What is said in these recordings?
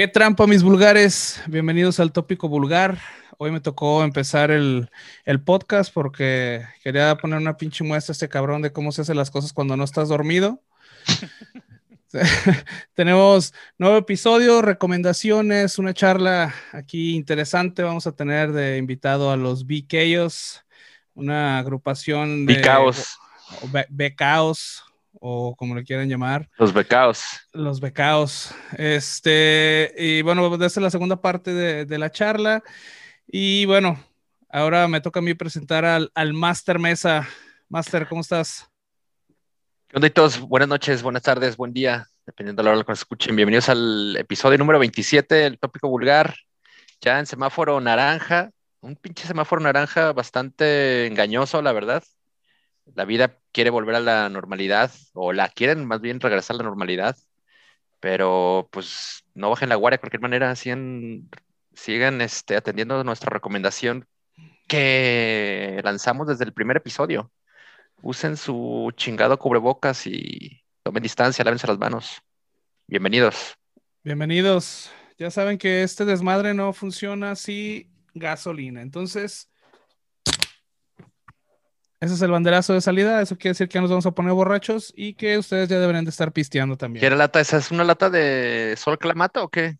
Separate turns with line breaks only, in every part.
¿Qué trampa, mis vulgares? Bienvenidos al tópico vulgar. Hoy me tocó empezar el, el, podcast porque quería poner una pinche muestra a este cabrón de cómo se hacen las cosas cuando no estás dormido. Tenemos nuevo episodio, recomendaciones, una charla aquí interesante. Vamos a tener de invitado a los BKos, una agrupación
de Becaos.
Becaos, o como le quieran llamar.
Los becaos.
Los becaos. Este, y bueno, esta es la segunda parte de, de, la charla. Y bueno, ahora me toca a mí presentar al, al Master Mesa. Master, ¿cómo estás?
¿Qué onda todos? Buenas noches, buenas tardes, buen día, dependiendo de la hora que nos escuchen. Bienvenidos al episodio número 27, el tópico vulgar, ya en semáforo naranja, un pinche semáforo naranja bastante engañoso, la verdad. La vida quiere volver a la normalidad, o la quieren más bien regresar a la normalidad, pero pues no bajen la guardia de cualquier manera, sigan, sigan este, atendiendo nuestra recomendación que lanzamos desde el primer episodio usen su chingado cubrebocas y tomen distancia, lávense las manos. Bienvenidos.
Bienvenidos. Ya saben que este desmadre no funciona sin gasolina. Entonces, ese es el banderazo de salida. Eso quiere decir que nos vamos a poner borrachos y que ustedes ya deberían de estar pisteando también.
¿Qué lata? ¿Esa es una lata de Sol Clamata o qué?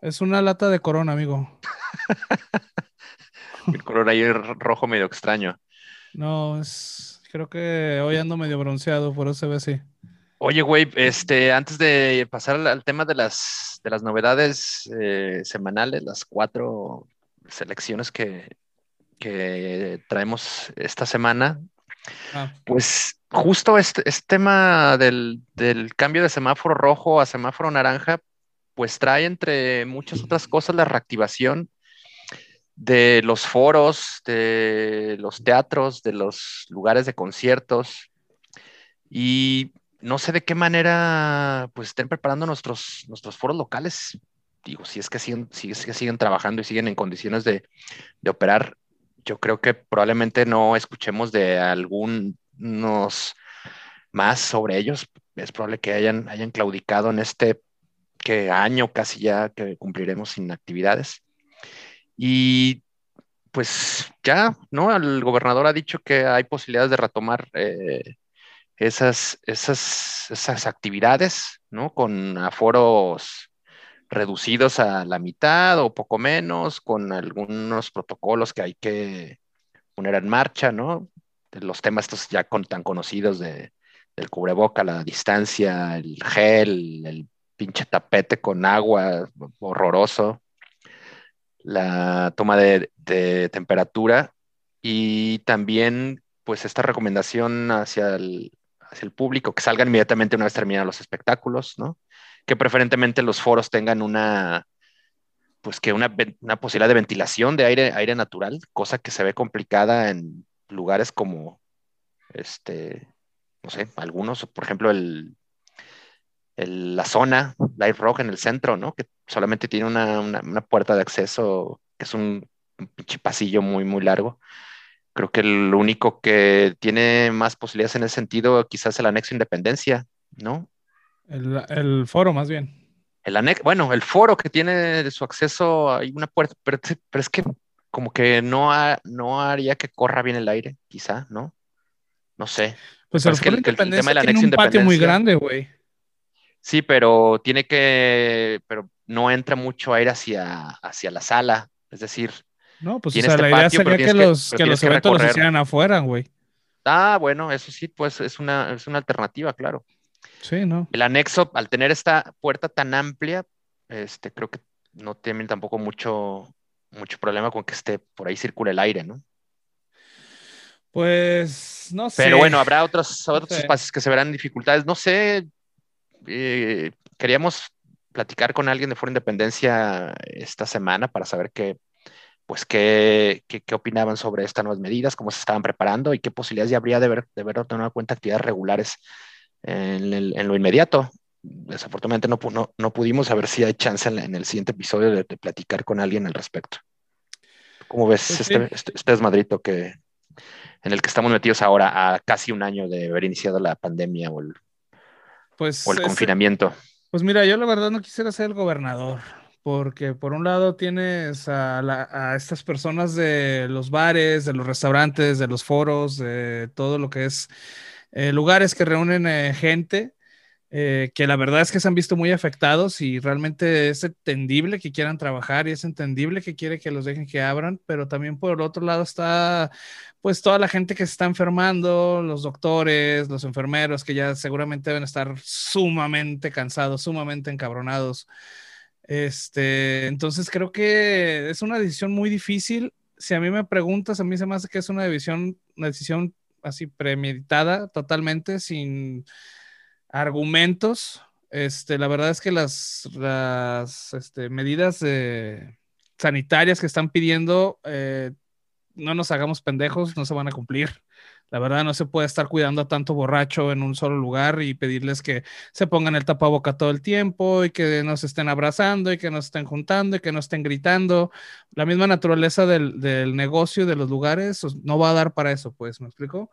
Es una lata de corona, amigo.
el color ahí rojo medio extraño.
No, es Creo que hoy ando medio bronceado, por eso se ve así.
Oye, güey, este, antes de pasar al, tema de las, de las novedades eh, semanales, las cuatro selecciones que, que traemos esta semana, ah. pues justo este, este tema del, del, cambio de semáforo rojo a semáforo naranja, pues trae entre muchas otras cosas la reactivación de los foros, de los teatros, de los lugares de conciertos. Y no sé de qué manera pues estén preparando nuestros, nuestros foros locales. Digo, si es, que siguen, si es que siguen trabajando y siguen en condiciones de, operar, yo creo que probablemente no escuchemos de algunos más sobre ellos. Es probable que hayan, hayan claudicado en este que año casi ya que cumpliremos sin actividades. Y pues ya, ¿no? El gobernador ha dicho que hay posibilidades de retomar eh, esas, esas, esas actividades, ¿no? Con aforos reducidos a la mitad o poco menos, con algunos protocolos que hay que poner en marcha, ¿no? Los temas estos ya con, tan conocidos de, del cubreboca, la distancia, el gel, el pinche tapete con agua horroroso, la toma de, temperatura y también pues esta recomendación hacia el, hacia el público que salgan inmediatamente una vez terminados los espectáculos, ¿no? Que preferentemente los foros tengan una, pues que una, una, posibilidad de ventilación de aire, aire natural, cosa que se ve complicada en lugares como, este, no sé, algunos, por ejemplo, el, la zona Light Rock en el centro, ¿no? Que solamente tiene una, puerta de acceso que es un, pasillo muy, muy largo. Creo que el único que tiene más posibilidades en ese sentido quizás el anexo Independencia, ¿no?
El, foro más bien.
El anexo, bueno, el foro que tiene su acceso, hay una puerta, pero, es que como que no, no haría que corra bien el aire, quizá, ¿no? No sé.
Pues el, foro Independencia tiene un patio muy grande, güey.
Sí, pero tiene que, pero no entra mucho aire hacia, hacia la sala. Es decir,
no, pues o sea, este la idea sería que, los, que, los eventos los hicieran afuera, güey.
Ah, bueno, eso sí, pues es una, es una alternativa, claro.
Sí, ¿no?
El anexo, al tener esta puerta tan amplia, este, creo que no tienen tampoco mucho, mucho problema con que esté por ahí circule el aire, ¿no?
Pues no sé.
Pero bueno, habrá otros, otros espacios que se verán dificultades. No sé, eh, queríamos platicar con alguien de Foro Independencia esta semana para saber qué, pues qué, qué, opinaban sobre estas nuevas medidas, cómo se estaban preparando y qué posibilidades ya habría de ver, de ver de cuenta actividades regulares en, lo inmediato. Desafortunadamente no, no, no, pudimos, a ver si hay chance en, el siguiente episodio de, platicar con alguien al respecto. ¿Cómo ves pues este, este, este, desmadrito que, en el que estamos metidos ahora a casi un año de haber iniciado la pandemia o el,
pues
o el confinamiento.
Pues mira, yo la verdad no quisiera ser el gobernador, porque por un lado tienes a, estas personas de los bares, de los restaurantes, de los foros, de todo lo que es eh, lugares que reúnen eh, gente eh, que la verdad es que se han visto muy afectados y realmente es entendible que quieran trabajar y es entendible que quiere que los dejen que abran, pero también por el otro lado está pues toda la gente que se está enfermando, los doctores, los enfermeros que ya seguramente deben estar sumamente cansados, sumamente encabronados. Este, entonces creo que es una decisión muy difícil. Si a mí me preguntas, a mí se me hace que es una decisión, una decisión así premeditada totalmente, sin argumentos. Este, la verdad es que las, las este, medidas sanitarias que están pidiendo, eh, no nos hagamos pendejos, no se van a cumplir. La verdad no se puede estar cuidando a tanto borracho en un solo lugar y pedirles que se pongan el tapaboca todo el tiempo y que nos estén abrazando y que nos estén juntando y que nos estén gritando. La misma naturaleza del, del negocio de los lugares no va a dar para eso, pues, ¿me explico?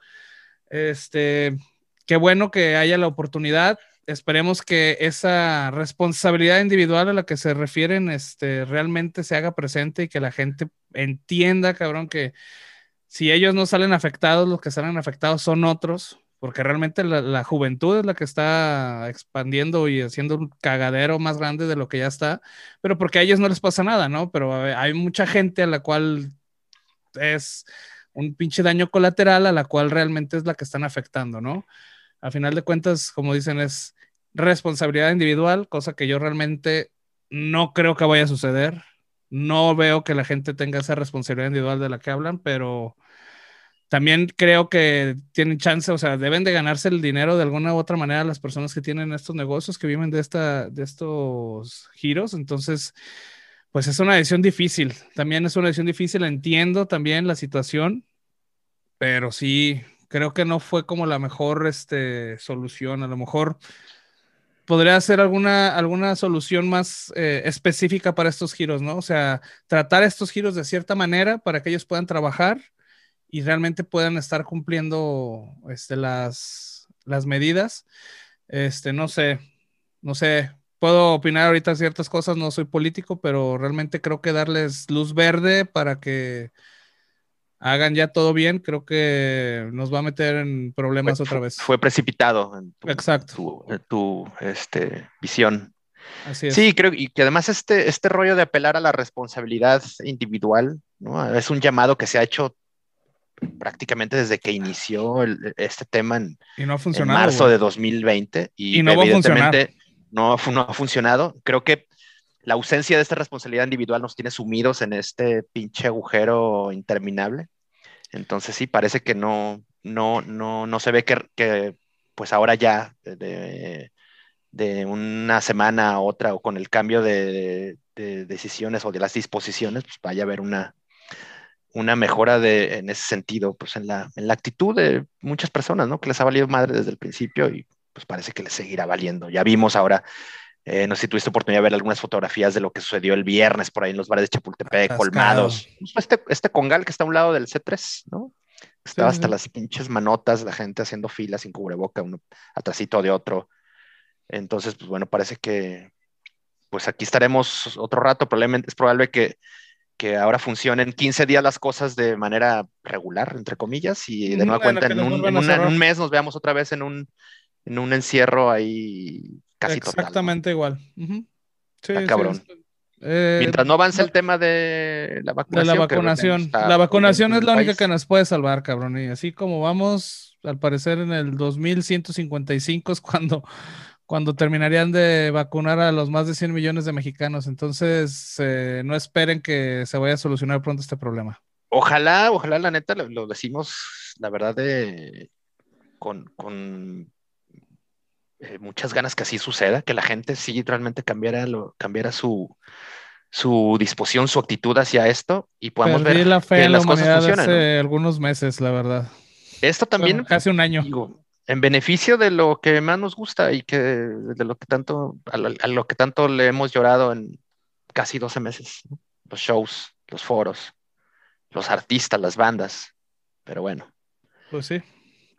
Este, qué bueno que haya la oportunidad. Esperemos que esa responsabilidad individual a la que se refieren este, realmente se haga presente y que la gente entienda, cabrón, que si ellos no salen afectados, los que salen afectados son otros, porque realmente la, juventud es la que está expandiendo y haciendo un cagadero más grande de lo que ya está, pero porque a ellos no les pasa nada, ¿no? Pero hay mucha gente a la cual es un pinche daño colateral a la cual realmente es la que están afectando, ¿no? a final de cuentas, como dicen, es responsabilidad individual, cosa que yo realmente no creo que vaya a suceder. No veo que la gente tenga esa responsabilidad individual de la que hablan, pero también creo que tienen chance, o sea, deben de ganarse el dinero de alguna u otra manera las personas que tienen estos negocios, que viven de, esta, de estos giros. Entonces, pues es una decisión difícil. También es una decisión difícil, entiendo también la situación, pero sí, creo que no fue como la mejor este, solución. A lo mejor podría ser alguna, alguna solución más eh, específica para estos giros, ¿no? O sea, tratar estos giros de cierta manera para que ellos puedan trabajar y realmente puedan estar cumpliendo este, las, las medidas. Este, no sé, no sé, puedo opinar ahorita ciertas cosas, no soy político, pero realmente creo que darles luz verde para que hagan ya todo bien, creo que nos va a meter en problemas otra vez.
Fue precipitado en tu,
Exacto.
tu, este, visión.
Así es.
Sí, creo y que además este, este rollo de apelar a la responsabilidad individual, ¿no? Es un llamado que se ha hecho prácticamente desde que inició este tema en,
y no ha funcionado,
en marzo de 2020 y, no evidentemente no, no ha funcionado. Creo que la ausencia de esta responsabilidad individual nos tiene sumidos en este pinche agujero interminable. Entonces sí, parece que no, no, no, no se ve que, pues ahora ya de, una semana a otra o con el cambio de, decisiones o de las disposiciones, pues vaya a haber una, una mejora de, en ese sentido, pues en la, en la actitud de muchas personas, ¿no? Que les ha valido madre desde el principio y pues parece que les seguirá valiendo. Ya vimos ahora eh, no sé si tuviste oportunidad de ver algunas fotografías de lo que sucedió el viernes por ahí en los bares de Chapultepec, colmados. Pues, este, este congal que está a un lado del C3, ¿no? Estaba hasta las pinches manotas, la gente haciendo filas sin cubreboca, uno atrásito de otro. Entonces, pues bueno, parece que pues aquí estaremos otro rato. Probablemente es probable que, que ahora funcionen 15 días las cosas de manera regular, entre comillas, y de nueva cuenta en un, en un, mes nos veamos otra vez en un, en un encierro ahí
Exactamente igual.
sí, cabrón. Eh, Mientras no avance el tema de la vacunación.
la vacunación. La vacunación es la única que nos puede salvar, cabrón. Y así como vamos, al parecer en el 2155 es cuando, cuando terminarían de vacunar a los más de 100 millones de mexicanos. Entonces, eh, no esperen que se vaya a solucionar pronto este problema.
Ojalá, ojalá, la neta, lo, decimos, la verdad, de, con, con eh, muchas ganas que así suceda, que la gente sí realmente cambiara, lo, cambiara su, su disposición, su actitud hacia esto y podamos ver
la fe que las cosas funcionan. Hace algunos meses, la verdad.
Esto también.
casi un año.
en beneficio de lo que más nos gusta y que de lo que tanto, a lo, que tanto le hemos llorado en casi 12 meses. Los shows, los foros, los artistas, las bandas. Pero bueno.
Pues sí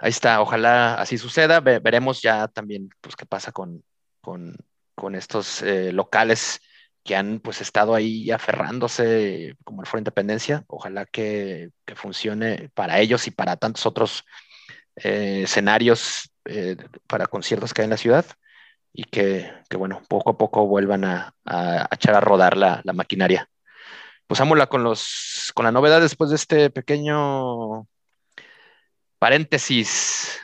ahí está, ojalá así suceda. veremos ya también pues, qué pasa con, con estos eh, locales que han pues estado ahí aferrándose como el Foro Independencia. Ojalá que, funcione para ellos y para tantos otros eh, escenarios eh, para conciertos que hay en la ciudad y que, bueno, poco a poco vuelvan a, echar a rodar la, maquinaria. Pues con, los, con la novedad después de este pequeño paréntesis.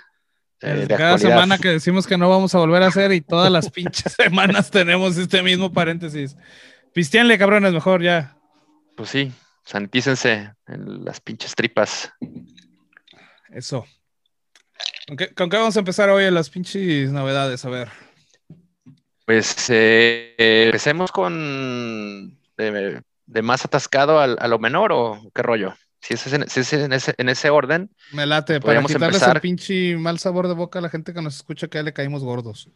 Eh, cada semana que decimos que no vamos a volver a hacer y todas las pinches semanas tenemos este mismo paréntesis. Pistianle, cabrones, mejor ya.
Pues sí, santícense en las pinches tripas.
Eso. ¿Con qué, vamos a empezar hoy en las pinches novedades? A ver.
Pues eh, empecemos con de, más atascado a lo menor o qué rollo. Si es, en, ese, orden.
Me late, para quitarles el pinche mal sabor de boca a la gente que nos escucha que ya le caímos gordos.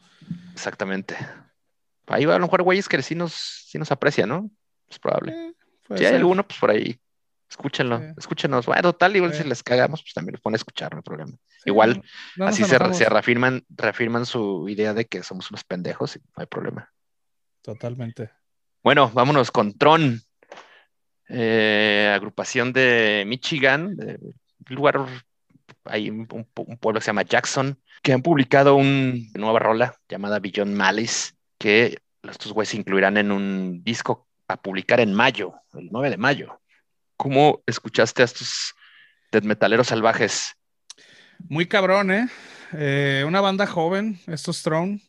Exactamente. Ahí va a lo mejor güeyes que sí nos, sí nos aprecia, ¿no? Es probable. Eh, si hay alguno, pues por ahí. Escúchenlo, escúchenos. Bueno, tal, igual si les cagamos, pues también los pone a escuchar, no hay problema. igual, así se, se, reafirman, reafirman su idea de que somos unos pendejos y no hay problema.
Totalmente.
Bueno, vámonos con Tron. Eh, agrupación de Michigan, lugar, hay un, pueblo que se llama Jackson, que han publicado una nueva rola llamada Beyond Malice, que estos güeyes incluirán en un disco a publicar en mayo, el 9 de mayo. ¿Cómo escuchaste a estos death metaleros salvajes?
Muy cabrón, ¿eh? eh una banda joven, estos Throne.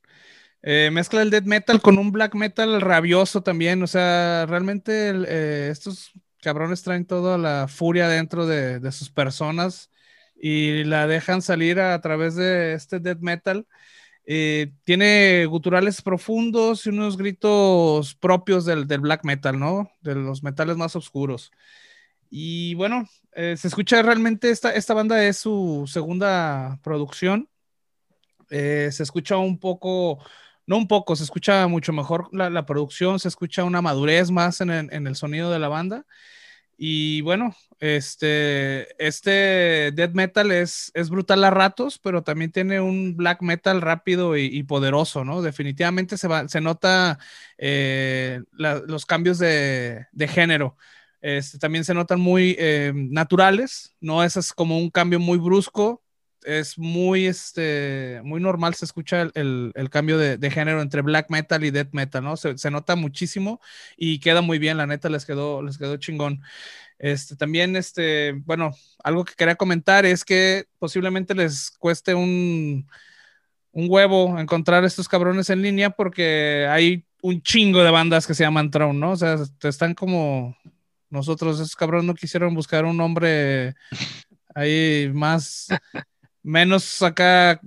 Eh, mezcla el death metal con un black metal rabioso también. O sea, realmente eh, estos cabrones traen toda la furia dentro de, sus personas y la dejan salir a, través de este death metal. Eh, tiene guturales profundos y unos gritos propios del, black metal, ¿no? De los metales más oscuros. Y bueno, se escucha realmente, esta, esta banda es su segunda producción. se escucha un poco no un poco, se escucha mucho mejor la, producción, se escucha una madurez más en, el sonido de la banda. Y bueno, este, este death metal es, es brutal a ratos, pero también tiene un black metal rápido y, poderoso, ¿no? Definitivamente se, va, se nota eh, los cambios de, género. Este, también se notan muy eh, naturales, no es como un cambio muy brusco, es muy, este, muy normal, se escucha el, cambio de, género entre black metal y death metal, ¿no? Se, nota muchísimo y queda muy bien, la neta les quedó, les quedó chingón. Este, también, este, bueno, algo que quería comentar es que posiblemente les cueste un, un huevo encontrar estos cabrones en línea porque hay un chingo de bandas que se llaman Tron, ¿no? O sea, están como nosotros, esos cabrones no quisieron buscar un nombre ahí más menos acá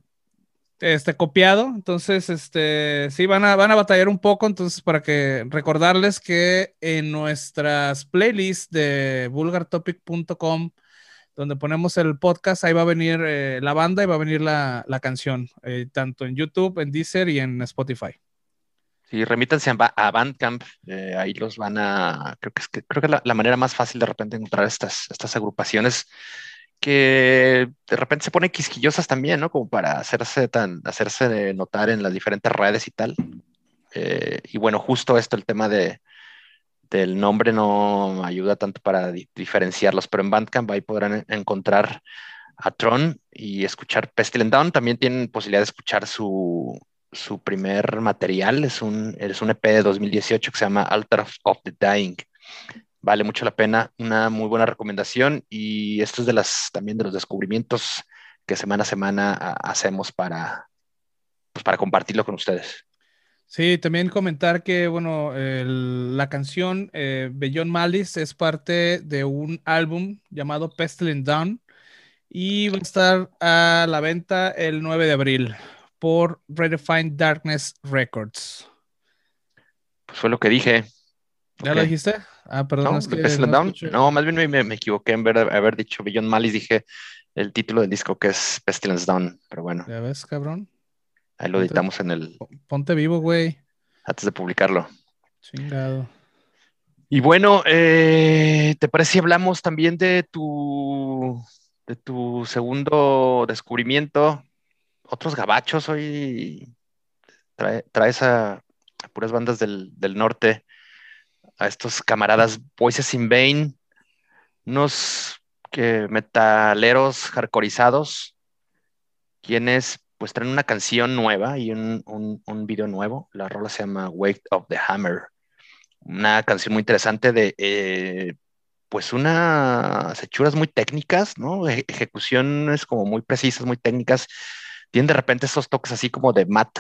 este, copiado. Entonces, este, sí, van a, van a batallar un poco. Entonces, para que recordarles que en nuestras playlists de vulgartopic.com, donde ponemos el podcast, ahí va a venir eh, la banda y va a venir la, canción, eh, tanto en YouTube, en Deezer y en Spotify.
Sí, remítanse a, Bandcamp, eh, ahí los van a, creo que es, que, creo que la, la, manera más fácil de repente encontrar estas, estas agrupaciones que de repente se ponen quisquillosas también, ¿no? Como para hacerse tan, hacerse notar en las diferentes redes y tal. Eh, y bueno, justo esto, el tema de, del nombre no ayuda tanto para diferenciarlos, pero en Bandcamp ahí podrán encontrar a Tron y escuchar Pestilent Down. También tienen posibilidad de escuchar su, su primer material, es un, es un EP de 2018 que se llama Altar of the Dying vale mucho la pena, una muy buena recomendación y esto es de las también de los descubrimientos que semana a semana hacemos para, pues, para compartirlo con ustedes.
Sí, también comentar que, bueno, la canción eh, Beyond Malice es parte de un álbum llamado Pestilent Down y va a estar a la venta el 9 de abril por Redefined Darkness Records.
Pues fue lo que dije.
¿Ya lo dijiste? Ah, perdón.
No, más bien me, equivoqué en haber dicho Beyond Malice, dije el título del disco que es Pestilence Down, pero bueno.
Ya ves, cabrón.
Ahí lo editamos en el.
Ponte vivo, güey.
Antes de publicarlo.
Chingado.
Y bueno, eh, ¿te parece si hablamos también de tu, de tu segundo descubrimiento? Otros gabachos hoy traes a puras bandas del, norte, a estos camaradas Voices in Vain, unos que metaleros hardcoreizados, quienes pues traen una canción nueva y un, un, video nuevo. La rola se llama Wake of the Hammer. Una canción muy interesante de eh, pues unas hechuras muy técnicas, ¿no? Ejecuciones como muy precisas, muy técnicas. Tienen de repente esos toques así como de mat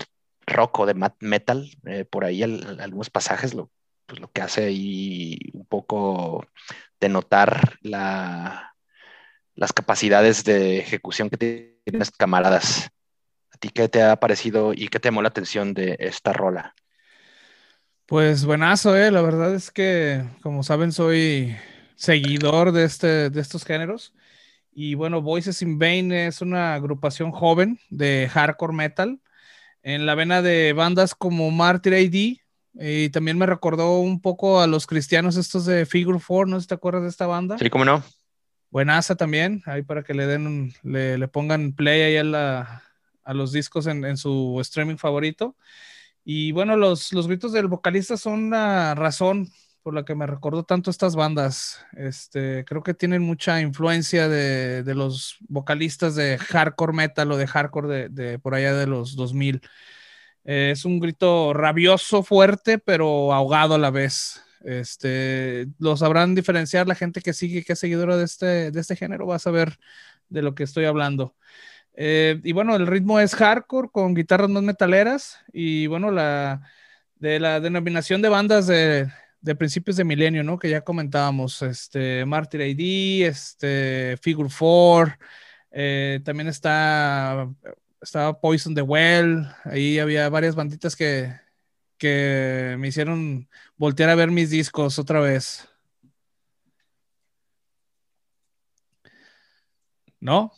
rock o de mat metal, eh, por ahí algunos pasajes, lo, pues lo que hace ahí un poco denotar la, las capacidades de ejecución que tienen las camaradas. ¿A ti qué te ha parecido y qué te llamó la atención de esta rola?
Pues buenazo, eh. La verdad es que, como saben, soy seguidor de, este, de estos géneros. Y bueno, Voices in Vain es una agrupación joven de hardcore metal en la vena de bandas como Martyr AD. Y también me recordó un poco a los cristianos estos de Figure 4, no te acuerdas de esta banda.
Sí, cómo no.
Buenaza también, ahí para que le den, le, le pongan play ahí a, la, a los discos en, en, su streaming favorito. Y bueno, los, los gritos del vocalista son la razón por la que me recordó tanto estas bandas. Este, creo que tienen mucha influencia de, de los vocalistas de hardcore metal o de hardcore de, de por allá de los 2000. Eh, es un grito rabioso, fuerte, pero ahogado a la vez. Este, lo sabrán diferenciar la gente que sigue, que es seguidora de este, de este género, va a saber de lo que estoy hablando. Eh, y bueno, el ritmo es hardcore con guitarras más metaleras y bueno, la de la denominación de bandas de, de principios de milenio, ¿no? Que ya comentábamos, este, Martyr AD, este, Figure 4, eh, también está, estaba Poison the Well, ahí había varias banditas que, que me hicieron voltear a ver mis discos otra vez. ¿No?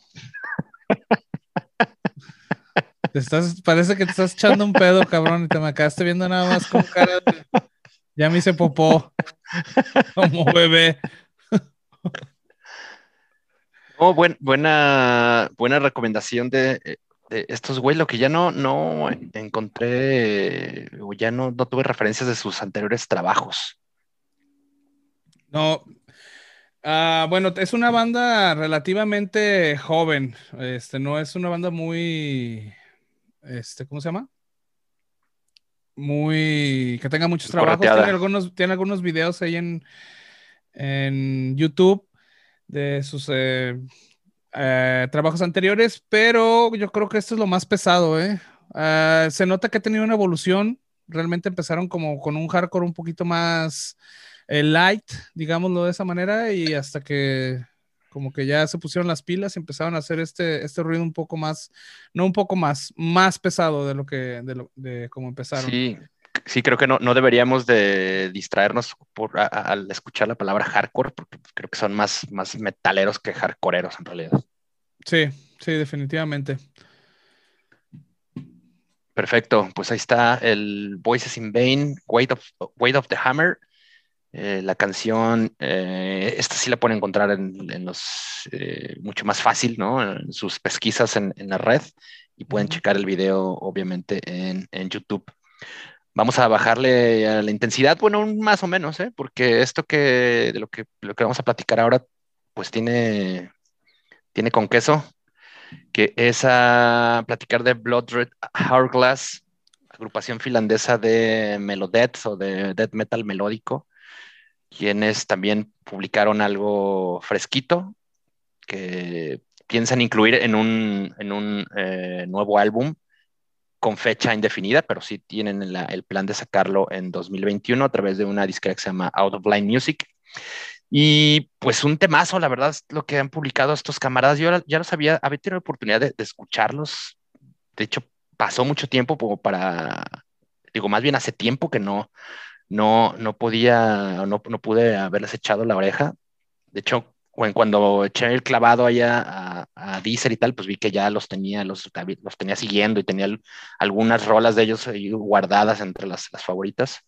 estás, parece que te estás echando un pedo, cabrón, y te me acabaste viendo nada más con cara de... Ya me hice popó como bebé.
Oh, buena, buena recomendación de, estos güey. Lo que ya no, no encontré, o ya no, no tuve referencias de sus anteriores trabajos.
No. Ah, bueno, es una banda relativamente joven. Este, no es una banda muy. Este, ¿cómo se llama? muy, que tenga muchos trabajos. Tiene algunos, tiene algunos videos ahí en, en YouTube de sus eh, eh, trabajos anteriores, pero yo creo que esto es lo más pesado, ¿eh? Ah, se nota que ha tenido una evolución. Realmente empezaron como con un hardcore un poquito más eh, light, digámoslo de esa manera, y hasta que como que ya se pusieron las pilas y empezaron a hacer este, este ruido un poco más, no un poco más, más pesado de lo que, de, lo, de cómo empezaron.
Sí, sí, creo que no, no deberíamos de distraernos por, al escuchar la palabra hardcore, porque creo que son más, más metaleros que hardcoreeros en realidad.
Sí, sí, definitivamente.
Perfecto, pues ahí está el Voices in Vain, Weight of, Weight of the Hammer. Eh, la canción, eh, esta sí la pueden encontrar en, los eh, mucho más fácil, ¿no? En sus pesquisas en, la red y pueden checar el video, obviamente, en, YouTube. Vamos a bajarle a la intensidad, bueno, más o menos, ¿eh? Porque esto que de lo que, lo que vamos a platicar ahora, pues tiene, tiene con queso, que es a platicar de Blood Red Hourglass, agrupación finlandesa de Melodeath o de death metal melódico quienes también publicaron algo fresquito que piensan incluir en un, en un eh, nuevo álbum con fecha indefinida, pero sí tienen el plan de sacarlo en 2021 a través de una disquera que se llama Out of Line Music. Y pues un temazo, la verdad, es lo que han publicado estos camaradas. Yo ya los había, había tenido la oportunidad de, de escucharlos. De hecho, pasó mucho tiempo como para, digo, más bien hace tiempo que no, no, no podía, no, no pude haberles echado la oreja. De hecho, cuando eché el clavado allá a, a Deezer y tal, pues vi que ya los tenía, los, los tenía siguiendo y tenía algunas rolas de ellos ahí guardadas entre las, las favoritas,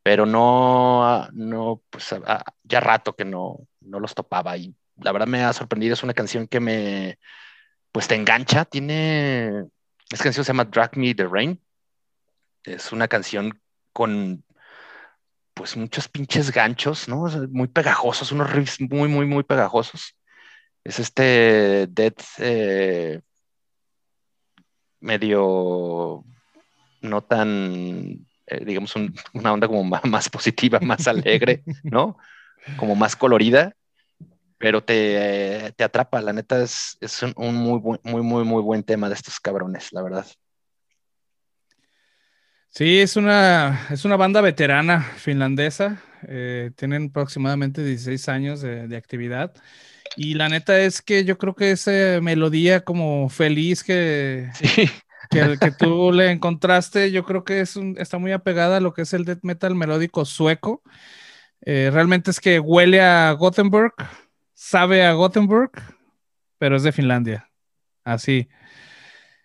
pero no, no, pues ya rato que no, no los topaba y la verdad me ha sorprendido, es una canción que me, pues te engancha, tiene, esta canción se llama Drag Me the Rain, es una canción con pues muchos pinches ganchos, ¿no? muy pegajosos, unos riffs muy, muy, muy pegajosos. Es este Dead eh, medio no tan, eh, digamos, una onda como más, positiva, más alegre, ¿no? Como más colorida, pero te, te atrapa. La neta es, es un, un muy, muy, muy, muy buen tema de estos cabrones, la verdad.
Sí, es una, es una banda veterana finlandesa. Eh, tienen aproximadamente 16 años de, actividad. Y la neta es que yo creo que esa melodía como feliz que, que, que, tú le encontraste, yo creo que es está muy apegada a lo que es el death metal melódico sueco. Eh, realmente es que huele a Gothenburg, sabe a Gothenburg, pero es de Finlandia. Así.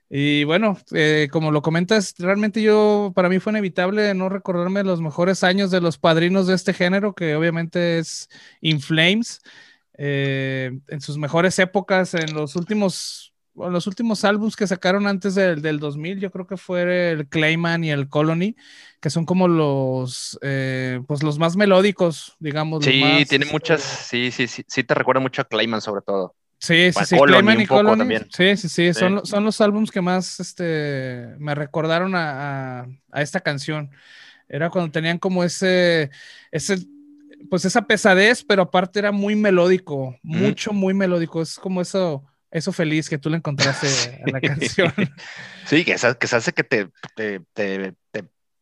Y bueno, eh, como lo comentas, realmente yo, para mí fue inevitable no recordarme los mejores años de los padrinos de este género, que obviamente es In Flames, eh, en sus mejores épocas, en los últimos, los últimos álbumes que sacaron antes del, del, 2000, yo creo que fue el Clayman y el Colony, que son como los, eh, pues los más melódicos, digamos.
Sí, tiene muchas, sí, sí, sí, sí te recuerda mucho a Clayman sobre todo.
Sí, sí, sí, Clayman y Colony. Sí, sí, sí, Son, son los álbumes que más este, me recordaron a, a, esta canción. Era cuando tenían como ese, ese, pues esa pesadez, pero aparte era muy melódico, mucho, muy melódico. Es como eso, eso feliz que tú le encontraste a la canción.
Sí, que, que se hace que te, te, te,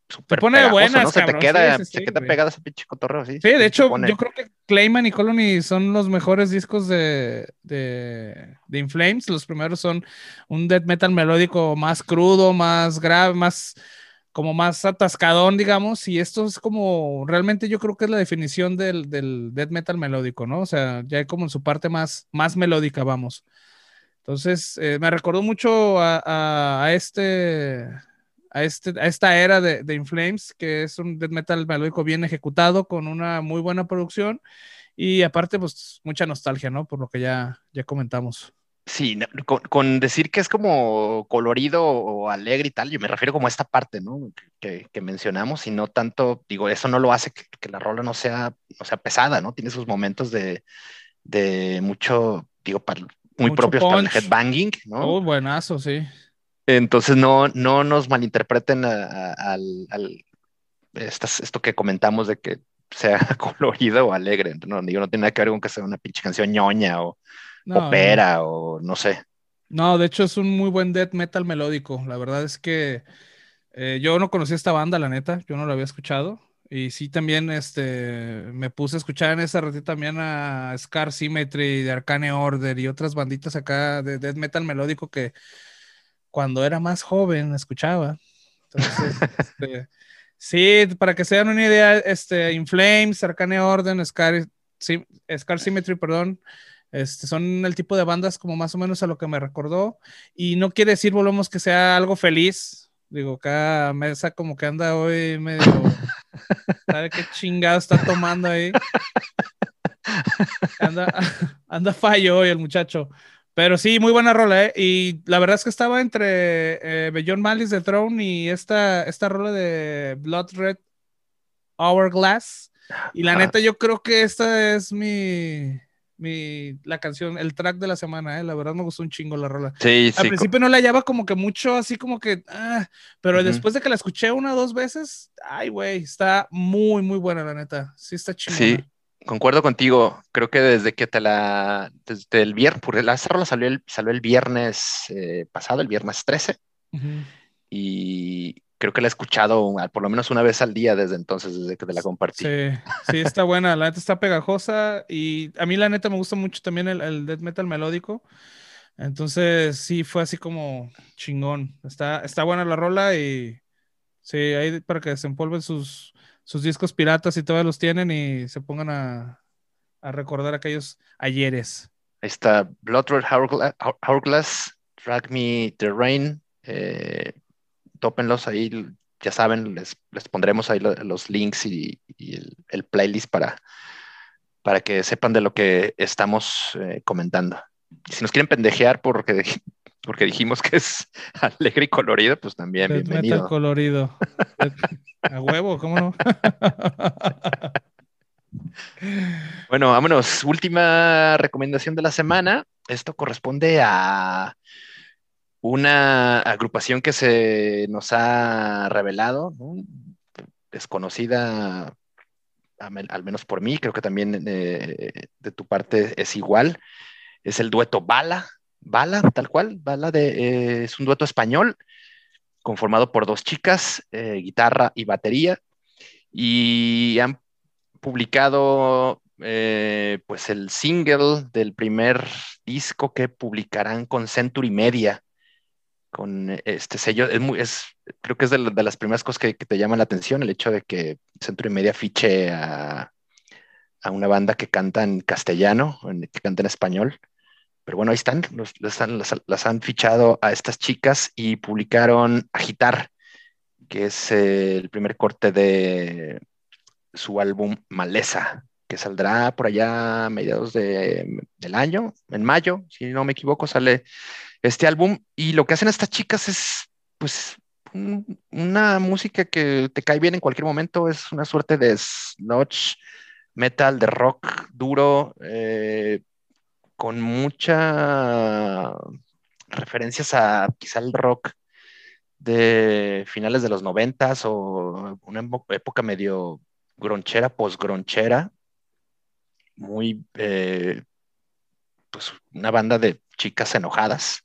super pone buenas, ¿no?
Se te queda, se queda pegada ese pinche cotorreo, sí.
Sí, de hecho, yo creo que Clayman y Colony son los mejores discos de, de, de Inflames. Los primeros son un death metal melódico más crudo, más grave, más como más atascadón, digamos, y esto es como, realmente yo creo que es la definición del, del death metal melódico, ¿no? O sea, ya hay como en su parte más, más melódica, vamos. Entonces, eh, me recordó mucho a, a, a este, a, este, a esta era de, de Inflames, que es un death metal melódico bien ejecutado, con una muy buena producción y aparte, pues mucha nostalgia, ¿no? Por lo que ya, ya comentamos.
Sí, con, decir que es como colorido o alegre y tal, yo me refiero como a esta parte, ¿no? Que, que mencionamos y no tanto, digo, eso no lo hace que, que, la rola no sea, no sea pesada, ¿no? Tiene sus momentos de, de mucho, digo, para, muy propios para el headbanging, ¿no?
Oh, buenazo, sí.
Entonces no, no nos malinterpreten al, esto que comentamos de que sea colorido o alegre. No, digo, no tiene nada que ver con que sea una pinche canción ñoña o opera o no sé.
No, de hecho es un muy buen death metal melódico. La verdad es que eh, yo no conocía esta banda, la neta, yo no la había escuchado. Y sí, también este, me puse a escuchar en esa ratita también a Scar Symmetry de Arcane Order y otras banditas acá de death metal melódico que cuando era más joven escuchaba. Entonces, este, sí, para que se den una idea, este, Inflames, Arcane Orden, Scar, Scar Symmetry, perdón, este, son el tipo de bandas como más o menos a lo que me recordó. Y no quiere decir, volvemos, que sea algo feliz. Digo, cada mesa como que anda hoy medio... ¿Sabe qué chingado está tomando ahí? Anda, anda fallo hoy el muchacho. Pero sí, muy buena rola, ¿eh? Y la verdad es que estaba entre eh, Beyond Malice de Throne y esta, esta rola de Blood Red Hourglass. Y la neta, yo creo que esta es mi, mi, la canción, el track de la semana, ¿eh? La verdad me gustó un chingo la rola.
Sí,
Al principio no la hallaba como que mucho, así como que, ah, pero después de que la escuché una o dos veces, ay, güey, está muy, muy buena, la neta. Sí, está chingona.
Sí, concuerdo contigo. Creo que desde que te la. Desde el viernes, porque la rola salió el, salió el viernes eh, pasado, el viernes 13. Y creo que la he escuchado por lo menos una vez al día desde entonces, desde que te la compartí.
Sí, sí, está buena. La neta está pegajosa. Y a mí, la neta, me gusta mucho también el, el death metal melódico. Entonces, sí, fue así como chingón. Está, está buena la rola y sí, ahí para que se empolven sus sus discos piratas y todos los tienen y se pongan a, a recordar aquellos ayeres.
Ahí está Blood Red Hourglass, Drag Me the Rain. Eh, tópenlos ahí, ya saben, les, les pondremos ahí los links y, el, playlist para, para que sepan de lo que estamos eh, comentando. Si nos quieren pendejear porque porque dijimos que es alegre y colorido, pues también
Death
bienvenido.
Metal colorido. A huevo, ¿cómo no?
Bueno, vámonos. Última recomendación de la semana. Esto corresponde a una agrupación que se nos ha revelado, ¿no? desconocida, al menos por mí, creo que también eh, de tu parte es igual. Es el dueto Bala, Bala, tal cual. Bala de, eh, es un dueto español conformado por dos chicas, eh, guitarra y batería, y han publicado eh, pues el single del primer disco que publicarán con Century Media, con este sello. Es muy, es, creo que es de, las primeras cosas que, que, te llaman la atención, el hecho de que Century Media fiche a, a una banda que canta en castellano, que canta en español. Pero bueno, ahí están, las, han, fichado a estas chicas y publicaron Agitar, que es eh, el primer corte de su álbum Maleza, que saldrá por allá a mediados de, del año, en mayo, si no me equivoco, sale este álbum. Y lo que hacen estas chicas es, pues, un, una música que te cae bien en cualquier momento, es una suerte de sludge metal, de rock duro, eh, con muchas referencias a quizá el rock de finales de los noventas o una época medio gronchera, post-gronchera, muy, eh, pues una banda de chicas enojadas,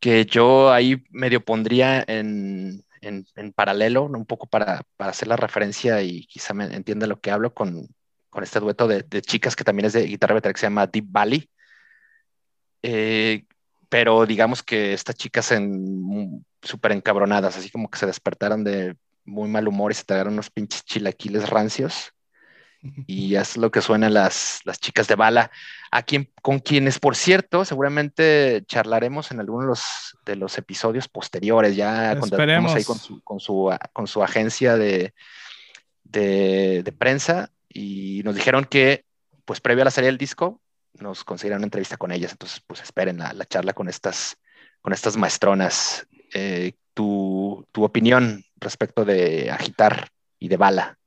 que yo ahí medio pondría en, en, en paralelo, un poco para, para, hacer la referencia y quizá me entienda lo que hablo con, con este dueto de, de, chicas que también es de guitarra metal que se llama Deep Valley. Eh, pero digamos que estas chicas en súper encabronadas, así como que se despertaron de muy mal humor y se tragaron unos pinches chilaquiles rancios. Y es lo que suenan las, las chicas de bala, a quien, con quienes, por cierto, seguramente charlaremos en algunos de los, de los episodios posteriores, ya contactamos ahí con su, con su, con su agencia de, de, de prensa y nos dijeron que, pues previo a la salida del disco, nos conseguirán una entrevista con ellas, entonces pues esperen la, la charla con estas, con estas maestronas. Eh, tu, tu, opinión respecto de agitar y de bala.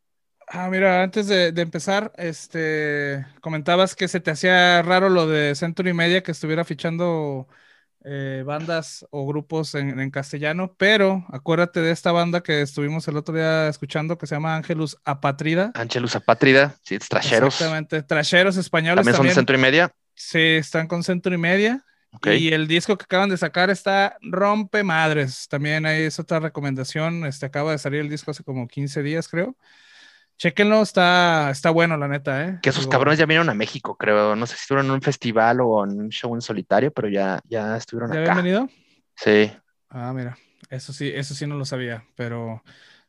Ah, mira, antes de, de, empezar, este, comentabas que se te hacía raro lo de Century Media que estuviera fichando eh, bandas o grupos en, en, castellano, pero acuérdate de esta banda que estuvimos el otro día escuchando que se llama Angelus Apatrida.
Angelus Apatrida, sí, es trasheros.
Exactamente, trasheros españoles.
¿También son también, de Centro y Media?
Sí, están con Centro y Media. Okay. Y el disco que acaban de sacar está rompe madres. También ahí es otra recomendación. Este acaba de salir el disco hace como 15 días, creo. Chequenlo, está, está bueno, la neta, ¿eh?
Que esos Digo, cabrones ya vinieron a México, creo. No sé si estuvieron en un festival o en un show en solitario, pero ya, ya estuvieron
¿Ya
acá.
habían venido?
Sí.
Ah, mira, eso sí, eso sí no lo sabía, pero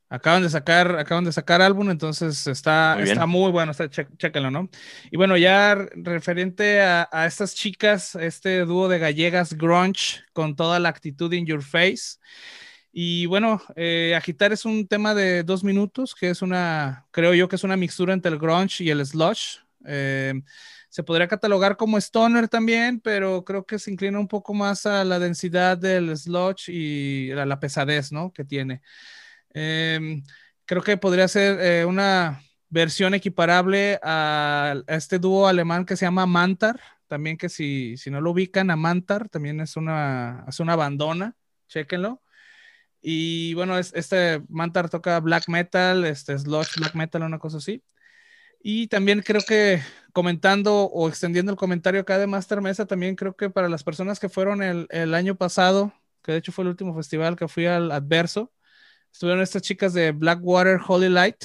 acaban de sacar, acaban de sacar álbum, entonces está muy, está muy bueno, está, che, chéquenlo, ¿no? Y bueno, ya referente a, a, estas chicas, este dúo de gallegas grunge con toda la actitud in your face. Y bueno, eh, Agitar es un tema de dos minutos, que es una, creo yo que es una mixtura entre el grunge y el slush. Eh, se podría catalogar como stoner también, pero creo que se inclina un poco más a la densidad del sludge y a la pesadez, ¿no? Que tiene. Eh, creo que podría ser eh, una versión equiparable a, a, este dúo alemán que se llama Mantar, también que si, si no lo ubican a Mantar, también es una, es una bandona, chéquenlo. Y bueno, es, este Mantar toca black metal, este sludge black metal, una cosa así. Y también creo que comentando o extendiendo el comentario acá de Master Mesa, también creo que para las personas que fueron el, el año pasado, que de hecho fue el último festival que fui al Adverso, estuvieron estas chicas de Blackwater Holy Light,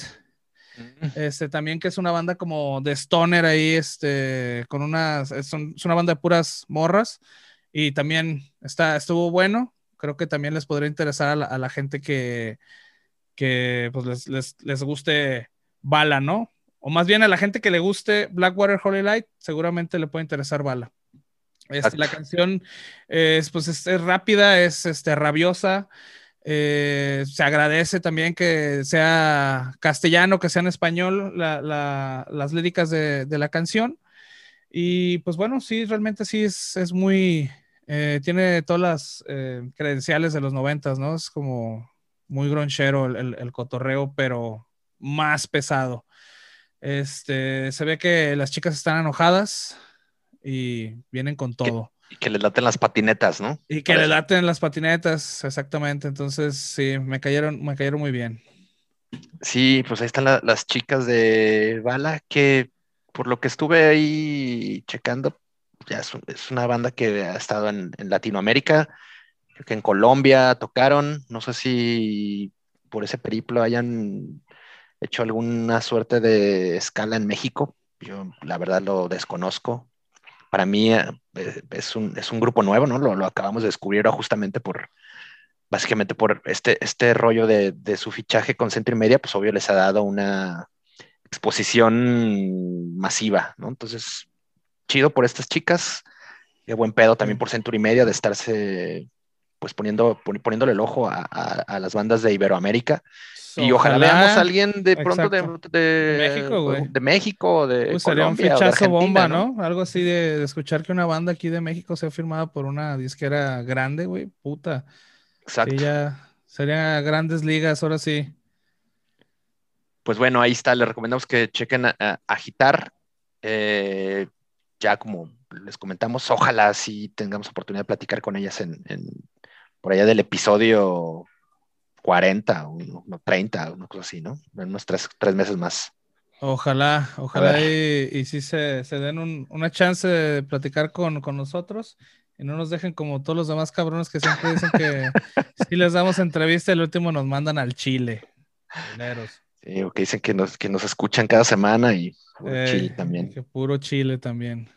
este, también que es una banda como de stoner ahí, este, con unas, es, un, es una banda de puras morras, y también está, estuvo bueno, creo que también les podría interesar a la, a la gente que, que pues les, les, les, guste Bala, ¿no? O más bien a la gente que le guste Blackwater Holy Light, seguramente le puede interesar Bala. Este, la canción es, pues, es, es, rápida, es este, rabiosa. Eh, se agradece también que sea castellano, que sea en español la, la, las líricas de, de, la canción. Y pues bueno, sí, realmente sí es, es muy, eh, tiene todas las eh, credenciales de los noventas, ¿no? Es como muy gronchero el, el, cotorreo, pero más pesado. Este, se ve que las chicas están enojadas y vienen con todo.
y que les laten las patinetas, ¿no?
Y que le laten las patinetas, exactamente. Entonces, sí, me cayeron, me cayeron muy bien.
Sí, pues ahí están las chicas de Bala, que por lo que estuve ahí checando, ya es, una banda que ha estado en, Latinoamérica, creo que en Colombia tocaron, no sé si por ese periplo hayan hecho alguna suerte de escala en México, yo la verdad lo desconozco. Para mí eh, es un, grupo nuevo, ¿no? Lo, lo acabamos de descubrir justamente por, básicamente por este, este rollo de, su fichaje con Centro y Media, pues obvio les ha dado una exposición masiva, ¿no? Entonces, chido por estas chicas, qué buen pedo también por Centro y Media de estarse pues poniendo, poniéndole el ojo a, las bandas de Iberoamérica. y ojalá, veamos a alguien de pronto de, México, güey. De México, de
sería un fichazo bomba, ¿no? Algo así de, de, escuchar que una banda aquí de México sea firmada por una disquera grande, güey, puta. Exacto. ya serían grandes ligas, ahora sí.
Pues bueno, ahí está. Les recomendamos que chequen a, Agitar. Eh, ya como les comentamos, ojalá sí tengamos oportunidad de platicar con ellas en, por allá del episodio 40 o 30, una cosa así, ¿no? En unos tres, meses más.
Ojalá, ojalá y, si se, den una chance de platicar con, con nosotros y no nos dejen como todos los demás cabrones que siempre dicen que si les damos entrevista, el último nos mandan al Chile.
Sí, o que dicen que nos, que nos escuchan cada semana y Chile también.
Que puro Chile también.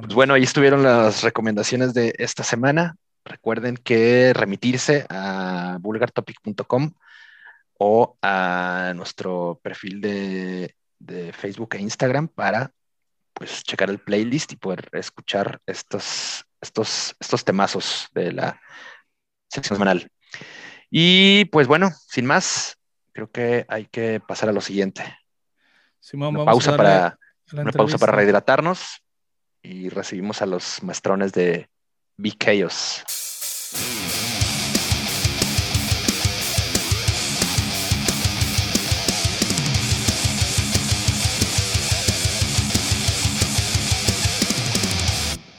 Pues bueno, ahí estuvieron las recomendaciones de esta semana. Recuerden que remitirse a vulgartopic.com o a nuestro perfil de, de Facebook e Instagram para pues checar el playlist y poder escuchar estos, estos, estos temazos de la sección semanal. Y pues bueno, sin más, creo que hay que pasar a lo siguiente. una, pausa para, una pausa para rehidratarnos y recibimos a los maestrones de BKOS.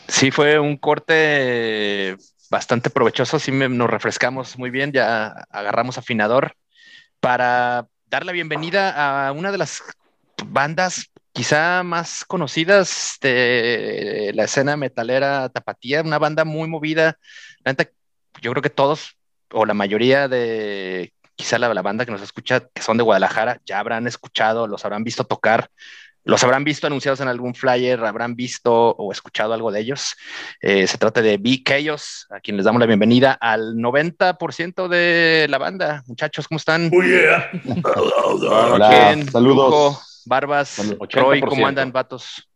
Sí, fue un corte bastante provechoso, sí nos refrescamos muy bien, ya agarramos afinador para dar la bienvenida a una de las bandas quizá más conocidas de la escena metalera tapatía, una banda muy movida. Yo creo que todos o la mayoría de quizá la, la banda que nos escucha, que son de Guadalajara, ya habrán escuchado, los habrán visto tocar los habrán visto anunciados en algún flyer, habrán visto o escuchado algo de ellos. Eh, se trata de Big Chaos, a quien les damos la bienvenida al 90% de la banda. Muchachos, ¿cómo están?
Muy
bien. Hola, saludos. Barbas, Troy, ¿cómo andan, vatos?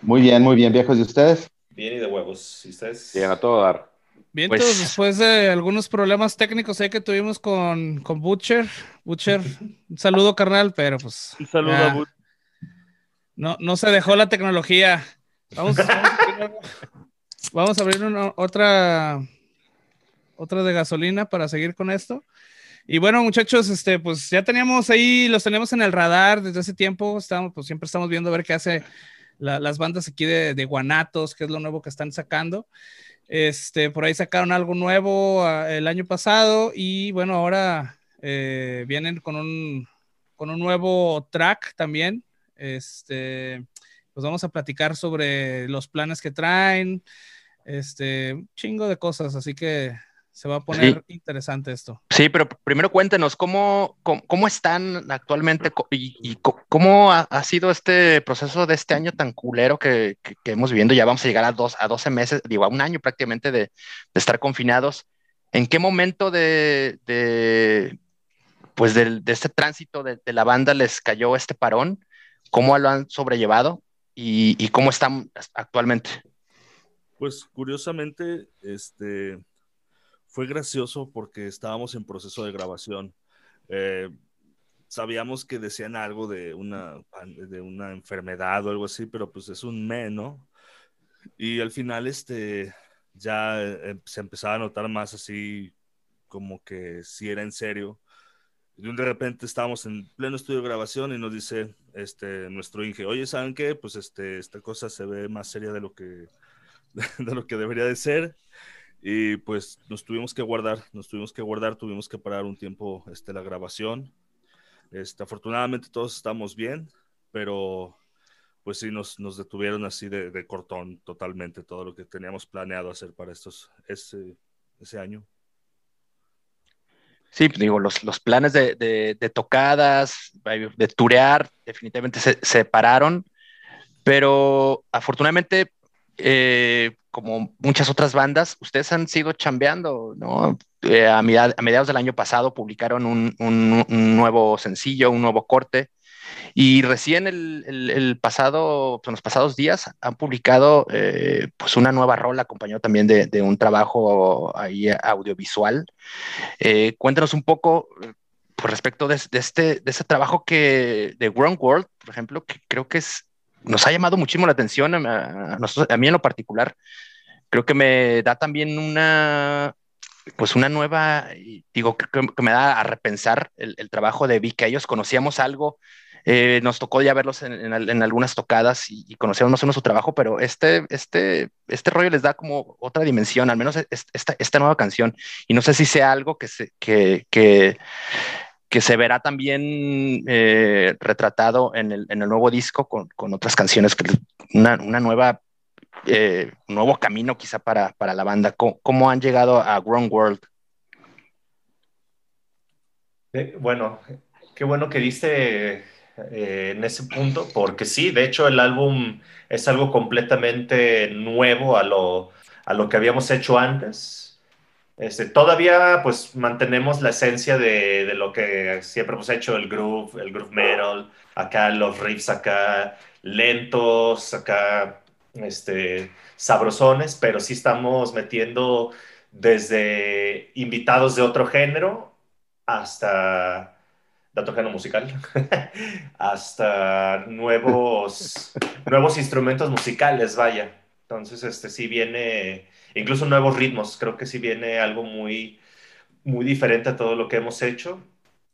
Muy bien, muy bien, viejos. ¿Y ustedes?
Bien y de huevos. ¿Y ustedes?
Bien, a todo dar.
Bien, pues, después de algunos problemas técnicos ahí que tuvimos con, con Butcher. Butcher, un saludo carnal, pero pues.
Un saludo a Butcher
no, no se dejó la tecnología. Vamos, vamos a abrir una, otra, otra de gasolina para seguir con esto. Y bueno, muchachos, este, pues ya teníamos ahí, los tenemos en el radar desde hace tiempo. Estamos, pues siempre estamos viendo a ver qué hace las bandas aquí de, Guanatos, qué es lo nuevo que están sacando. Este, por ahí sacaron algo nuevo ah, el año pasado y bueno, ahora eh, vienen con un, con un nuevo track también este, pues vamos a platicar sobre los planes que traen, este, chingo de cosas, así que se va a poner interesante esto.
Sí, pero primero cuéntenos cómo, cómo, están actualmente y, cómo ha, sido este proceso de este año tan culero que, hemos viviendo. Ya vamos a llegar a, dos, a 12 meses, digo, a un año prácticamente de, estar confinados. ¿En qué momento de, pues de, este tránsito de, la banda les cayó este parón? Cómo lo han sobrellevado y, cómo están actualmente.
Pues curiosamente, este, fue gracioso porque estábamos en proceso de grabación. Eh, sabíamos que decían algo de una, de una enfermedad o algo así, pero pues es un me, ¿no? Y al final, este, ya eh, se empezaba a notar más así como que si era en serio. Y de repente estábamos en pleno estudio de grabación y nos dice este, nuestro Inge, oye, ¿saben qué? Pues este, esta cosa se ve más seria de lo que, de lo que debería de ser. Y pues nos tuvimos que guardar, nos tuvimos que guardar, tuvimos que parar un tiempo este, la grabación. Este, afortunadamente todos estamos bien, pero pues sí nos, nos detuvieron así de, de, cortón totalmente todo lo que teníamos planeado hacer para estos, ese, ese año.
Sí, digo, los, los planes de, de, tocadas, de turear, definitivamente se, se pararon, pero afortunadamente, eh, como muchas otras bandas, ustedes han sido chambeando, ¿no? Eh, a, mediados, del año pasado publicaron un, un, nuevo sencillo, un nuevo corte, y recién el, el, el pasado, pues en los pasados días han publicado eh, pues una nueva rola acompañado también de, de un trabajo ahí audiovisual. Eh, cuéntanos un poco pues, respecto de, de, este, de ese trabajo que de Wrong World, por ejemplo, que creo que es, nos ha llamado muchísimo la atención a, a, nosotros, a mí en lo particular. Creo que me da también una, pues una nueva, digo, que, que, me da a repensar el, el trabajo de Vic, que ellos conocíamos algo eh, nos tocó ya verlos en, algunas tocadas y, y, conocíamos más o menos su trabajo, pero este, este, este rollo les da como otra dimensión, al menos esta, esta nueva canción. Y no sé si sea algo que se, que, que, que se verá también eh, retratado en el, en el, nuevo disco con, con otras canciones, que una, una nueva, eh, nuevo camino quizá para, para la banda. ¿Cómo, ¿Cómo, han llegado a Grown World?
Eh, bueno, qué bueno que diste eh, en ese punto, porque sí, de hecho el álbum es algo completamente nuevo a lo, a lo que habíamos hecho antes. Este, todavía pues mantenemos la esencia de, de, lo que siempre hemos hecho, el groove, el groove metal, acá los riffs acá lentos, acá este, sabrosones, pero sí estamos metiendo desde invitados de otro género hasta dato género musical, hasta nuevos, nuevos instrumentos musicales, vaya. Entonces, este sí viene, incluso nuevos ritmos, creo que sí viene algo muy, muy diferente a todo lo que hemos hecho.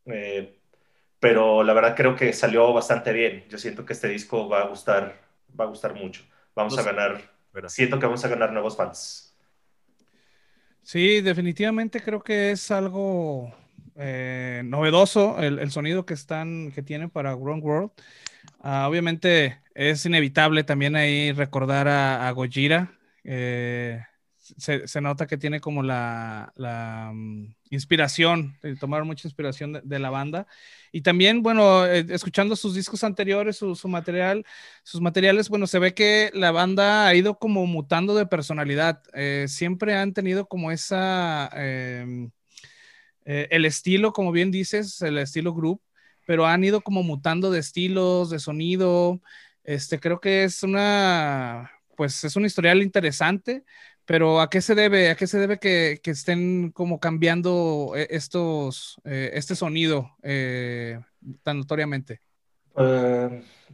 Eh, pero la verdad creo que salió bastante bien. Yo siento que este disco va a gustar, va a gustar mucho. Vamos no a ganar, siento que vamos a ganar nuevos fans.
Sí, definitivamente creo que es algo eh, novedoso el, el, sonido que están, que tienen para Ground World. Uh, obviamente es inevitable también ahí recordar a, a Gojira. Eh, se, nota que tiene como la, la um, inspiración, tomar mucha inspiración de, la banda. Y también, bueno, eh, escuchando sus discos anteriores, su, material, sus materiales, bueno, se ve que la banda ha ido como mutando de personalidad. Eh, siempre han tenido como esa em, eh, el estilo, como bien dices, el estilo group, pero han ido como mutando de estilos, de sonido. Este, creo que es una, pues es un historial interesante, pero ¿a qué se debe? ¿A qué se debe que, que estén como cambiando eh, estos, eh, este sonido eh, tan notoriamente?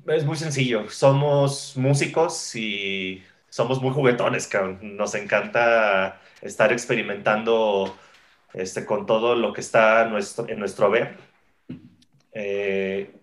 Es muy sencillo. Somos músicos y somos muy juguetones, cabrón. Nos encanta estar experimentando este, con todo lo que está nuestro, en nuestro haber. Eh,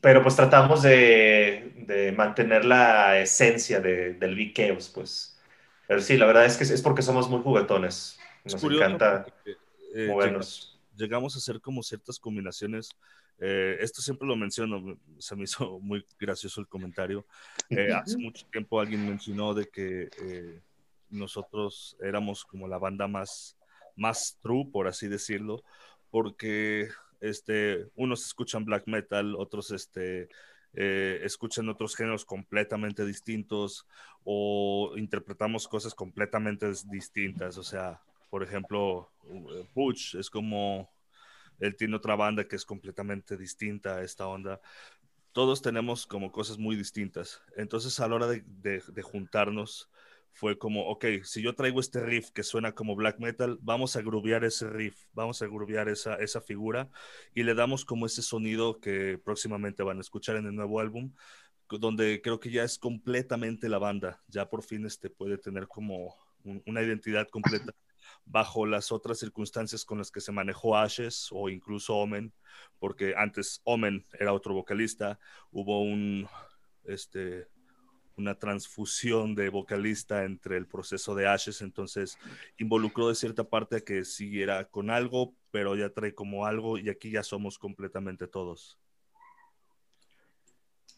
pero pues tratamos de, de, mantener la esencia de, del Chaos, pues. Pero sí, la verdad es que es porque somos muy juguetones. Nos encanta porque,
eh, movernos. Llegamos a hacer como ciertas combinaciones. Eh, esto siempre lo menciono, se me hizo muy gracioso el comentario. Eh, hace mucho tiempo alguien mencionó de que eh, nosotros éramos como la banda más más true, por así decirlo, porque este, unos escuchan black metal, otros este, eh, escuchan otros géneros completamente distintos o interpretamos cosas completamente distintas. O sea, por ejemplo, Butch es como, él tiene otra banda que es completamente distinta a esta onda. Todos tenemos como cosas muy distintas. Entonces, a la hora de, de, de juntarnos, fue como, ok, si yo traigo este riff que suena como black metal, vamos a grubear ese riff, vamos a grubear esa, esa figura y le damos como ese sonido que próximamente van a escuchar en el nuevo álbum, donde creo que ya es completamente la banda, ya por fin este puede tener como una identidad completa bajo las otras circunstancias con las que se manejó Ashes o incluso Omen, porque antes Omen era otro vocalista, hubo un, este, una transfusión de vocalista entre el proceso de Ashes, entonces involucró de cierta parte a que siguiera con algo, pero ya trae como algo y aquí ya somos completamente todos.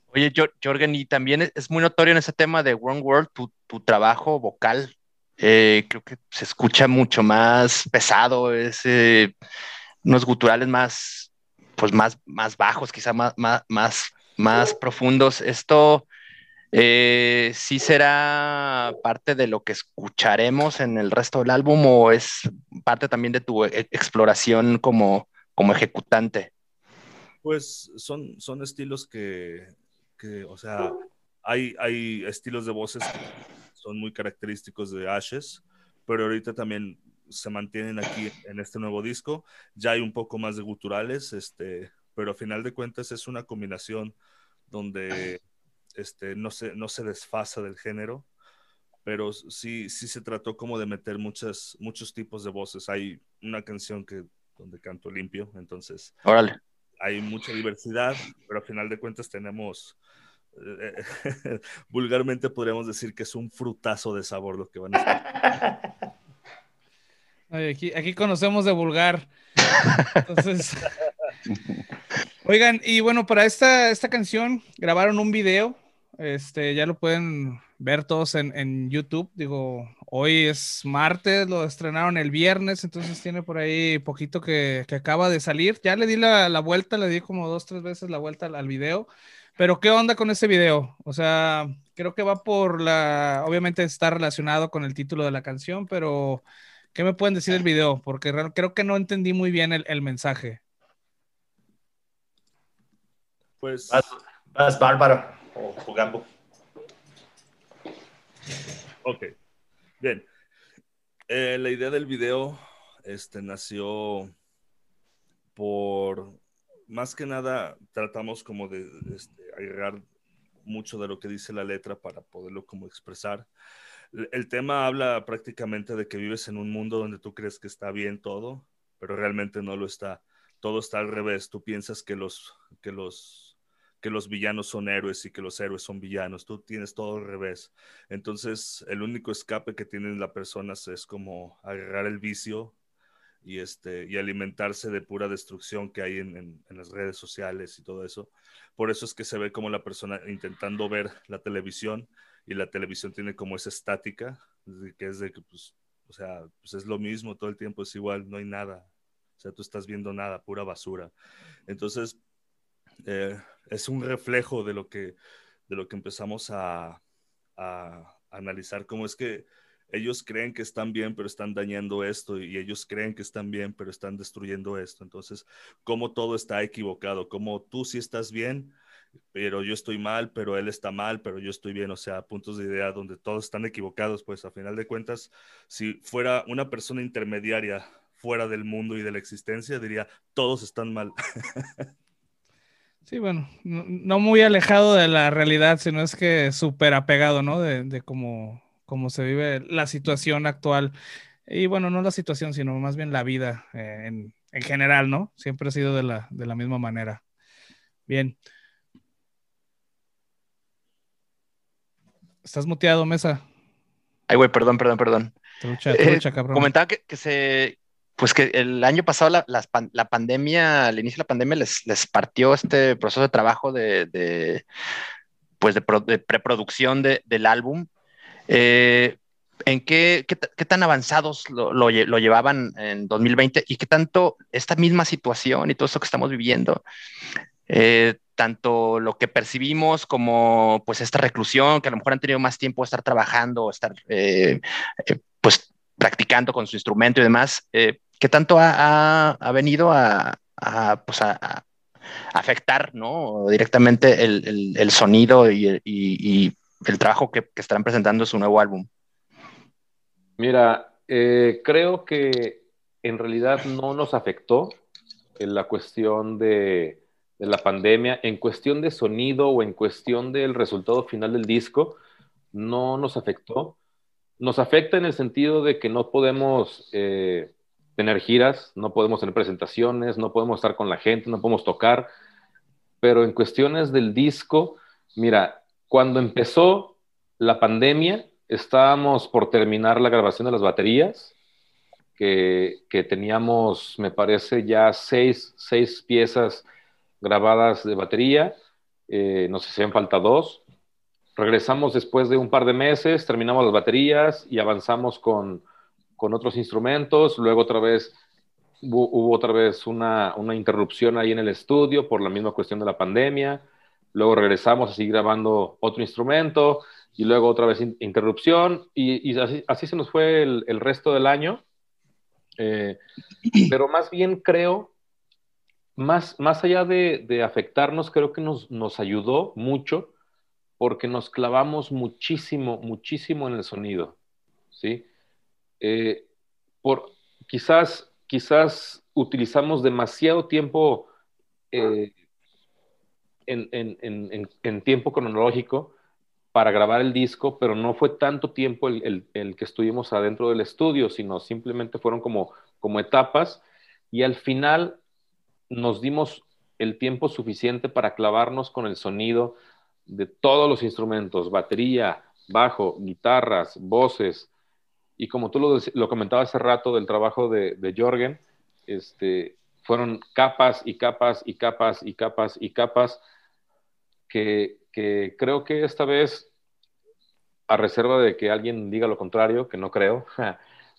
Oye, Jorgen, y también es muy notorio en ese tema de One World tu, tu trabajo vocal. Eh, creo que se escucha mucho más pesado, es, eh, unos guturales más, pues más, más bajos, quizá más, más, más, más profundos. Esto eh, sí será parte de lo que escucharemos en el resto del álbum o es parte también de tu e-, exploración como, como ejecutante.
Pues son, son estilos que, que, o sea, hay, hay estilos de voces que son muy característicos de Ashes, pero ahorita también se mantienen aquí en este nuevo disco. Ya hay un poco más de guturales, este, pero a final de cuentas es una combinación donde este, no, se, no se desfasa del género, pero sí, sí se trató como de meter muchas, muchos tipos de voces. Hay una canción que, donde canto limpio, entonces
Órale.
hay mucha diversidad, pero a final de cuentas tenemos vulgarmente podríamos decir que es un frutazo de sabor lo que van a estar.
aquí, aquí conocemos de vulgar. Entonces, oigan, y bueno, para esta, esta canción grabaron un video. Este, ya lo pueden ver todos en, en, YouTube. Digo, hoy es martes, lo estrenaron el viernes, entonces tiene por ahí poquito que, que acaba de salir. Ya le di la, la, vuelta, le di como dos, tres veces la vuelta al, al video. Pero ¿qué onda con ese video? O sea, creo que va por la, obviamente está relacionado con el título de la canción, pero ¿qué me pueden decir del video? Porque creo que no entendí muy bien el, mensaje.
Pues... Vas, bárbaro o jugando.
Ok, bien. Eh, la idea del video este, nació por más que nada tratamos como de este, agregar mucho de lo que dice la letra para poderlo como expresar. El tema habla prácticamente de que vives en un mundo donde tú crees que está bien todo, pero realmente no lo está. Todo está al revés. Tú piensas que los, que los, que los villanos son héroes y que los héroes son villanos. Tú tienes todo al revés. Entonces, el único escape que tienen las personas es como agarrar el vicio y, este, y alimentarse de pura destrucción que hay en, en, las redes sociales y todo eso. Por eso es que se ve como la persona intentando ver la televisión y la televisión tiene como esa estática, que es de que, pues, o sea, pues es lo mismo, todo el tiempo es igual, no hay nada. O sea, tú estás viendo nada, pura basura. Entonces, eh, es un reflejo de lo que, de lo que empezamos a, analizar, cómo es que ellos creen que están bien, pero están dañando esto, y ellos creen que están bien, pero están destruyendo esto. Entonces, cómo todo está equivocado, cómo tú sí estás bien, pero yo estoy mal, pero él está mal, pero yo estoy bien, o sea, puntos de idea donde todos están equivocados, pues a final de cuentas, si fuera una persona intermediaria fuera del mundo y de la existencia, diría, todos están mal.
Sí, bueno, no, muy alejado de la realidad, sino es que súper apegado, ¿no? De, de cómo cómo se vive la situación actual. Y bueno, no la situación, sino más bien la vida eh, en, en, general, ¿no? Siempre ha sido de la, de la misma manera. Bien. Estás muteado, Mesa.
Ay, güey, perdón, perdón, perdón.
Trucha, trucha, cabrón.
Comentaba que, que, se, pues que el año pasado la, la, la, pandemia, al inicio de la pandemia les, les partió este proceso de trabajo de, de pues de, pro, de preproducción de, del álbum. Eh, ¿En qué, qué, tan avanzados lo, lo, lo, llevaban en 2020 y qué tanto esta misma situación y todo esto que estamos viviendo, eh, tanto lo que percibimos como pues esta reclusión, que a lo mejor han tenido más tiempo de estar trabajando, estar eh, eh, pues practicando con su instrumento y demás, eh, qué tanto ha, ha, venido a, a, pues a, afectar ¿no? directamente el, el, sonido y el trabajo que, que estarán presentando su nuevo álbum?
Mira, eh, creo que en realidad no nos afectó en la cuestión de, de, la pandemia, en cuestión de sonido o en cuestión del resultado final del disco, no nos afectó. nos afecta en el sentido de que no podemos eh, tener giras, no podemos tener presentaciones, no podemos estar con la gente, no podemos tocar, pero en cuestiones del disco, mira, cuando empezó la pandemia, estábamos por terminar la grabación de las baterías, que, teníamos, me parece, ya seis, piezas grabadas de batería, eh, nos hacían falta dos. Regresamos después de un par de meses, terminamos las baterías y avanzamos con, otros instrumentos. Luego otra vez hubo, otra vez una, interrupción ahí en el estudio por la misma cuestión de la pandemia. Luego regresamos a seguir grabando otro instrumento y luego otra vez interrupción y, así, se nos fue el resto del año. Eh, pero más bien creo, más, más allá de, afectarnos, creo que nos, nos, ayudó mucho porque nos clavamos muchísimo, muchísimo en el sonido, ¿sí? Eh, por, quizás, quizás utilizamos demasiado tiempo eh, en, en, en, tiempo cronológico para grabar el disco, pero no fue tanto tiempo el, que estuvimos adentro del estudio, sino simplemente fueron como, como etapas. Y al final nos dimos el tiempo suficiente para clavarnos con el sonido de todos los instrumentos, batería, bajo, guitarras, voces, y como tú lo, lo comentabas hace rato del trabajo de, de Jorgen, este, fueron capas y capas y capas y capas y capas que, que creo que esta vez, a reserva de que alguien diga lo contrario, que no creo,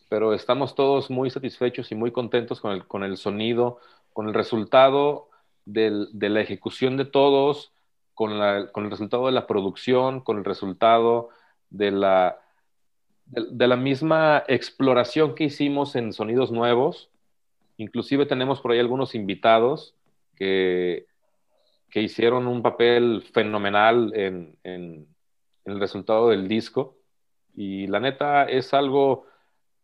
pero estamos todos muy satisfechos y muy contentos con el, con el sonido, con el resultado del, de la ejecución de todos, con, la, con, el resultado de la producción, con el resultado de la, de, la misma exploración que hicimos en sonidos nuevos. Inclusive tenemos por ahí algunos invitados que que hicieron un papel fenomenal en, el resultado del disco. Y la neta es algo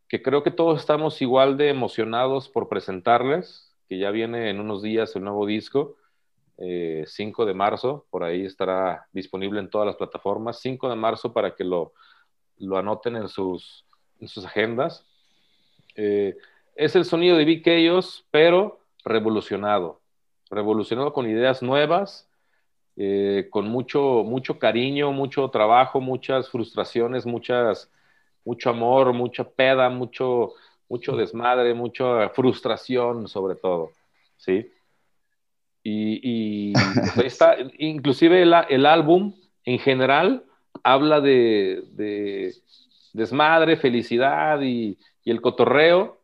que creo que todos estamos igual de emocionados por presentarles, que ya viene en unos días el nuevo disco, 5 eh, de marzo, por ahí estará disponible en todas las plataformas, 5 de marzo para que lo, lo anoten en sus, en sus agendas. Eh, es el sonido de Big Chaos, pero revolucionado revolucionado con ideas nuevas, eh, con mucho, mucho cariño, mucho trabajo, muchas frustraciones, muchas, mucho amor, mucha peda, mucho, mucho desmadre, mucha frustración sobre todo, ¿sí? Y, pues está, inclusive el, álbum en general habla de, desmadre, felicidad y, el cotorreo,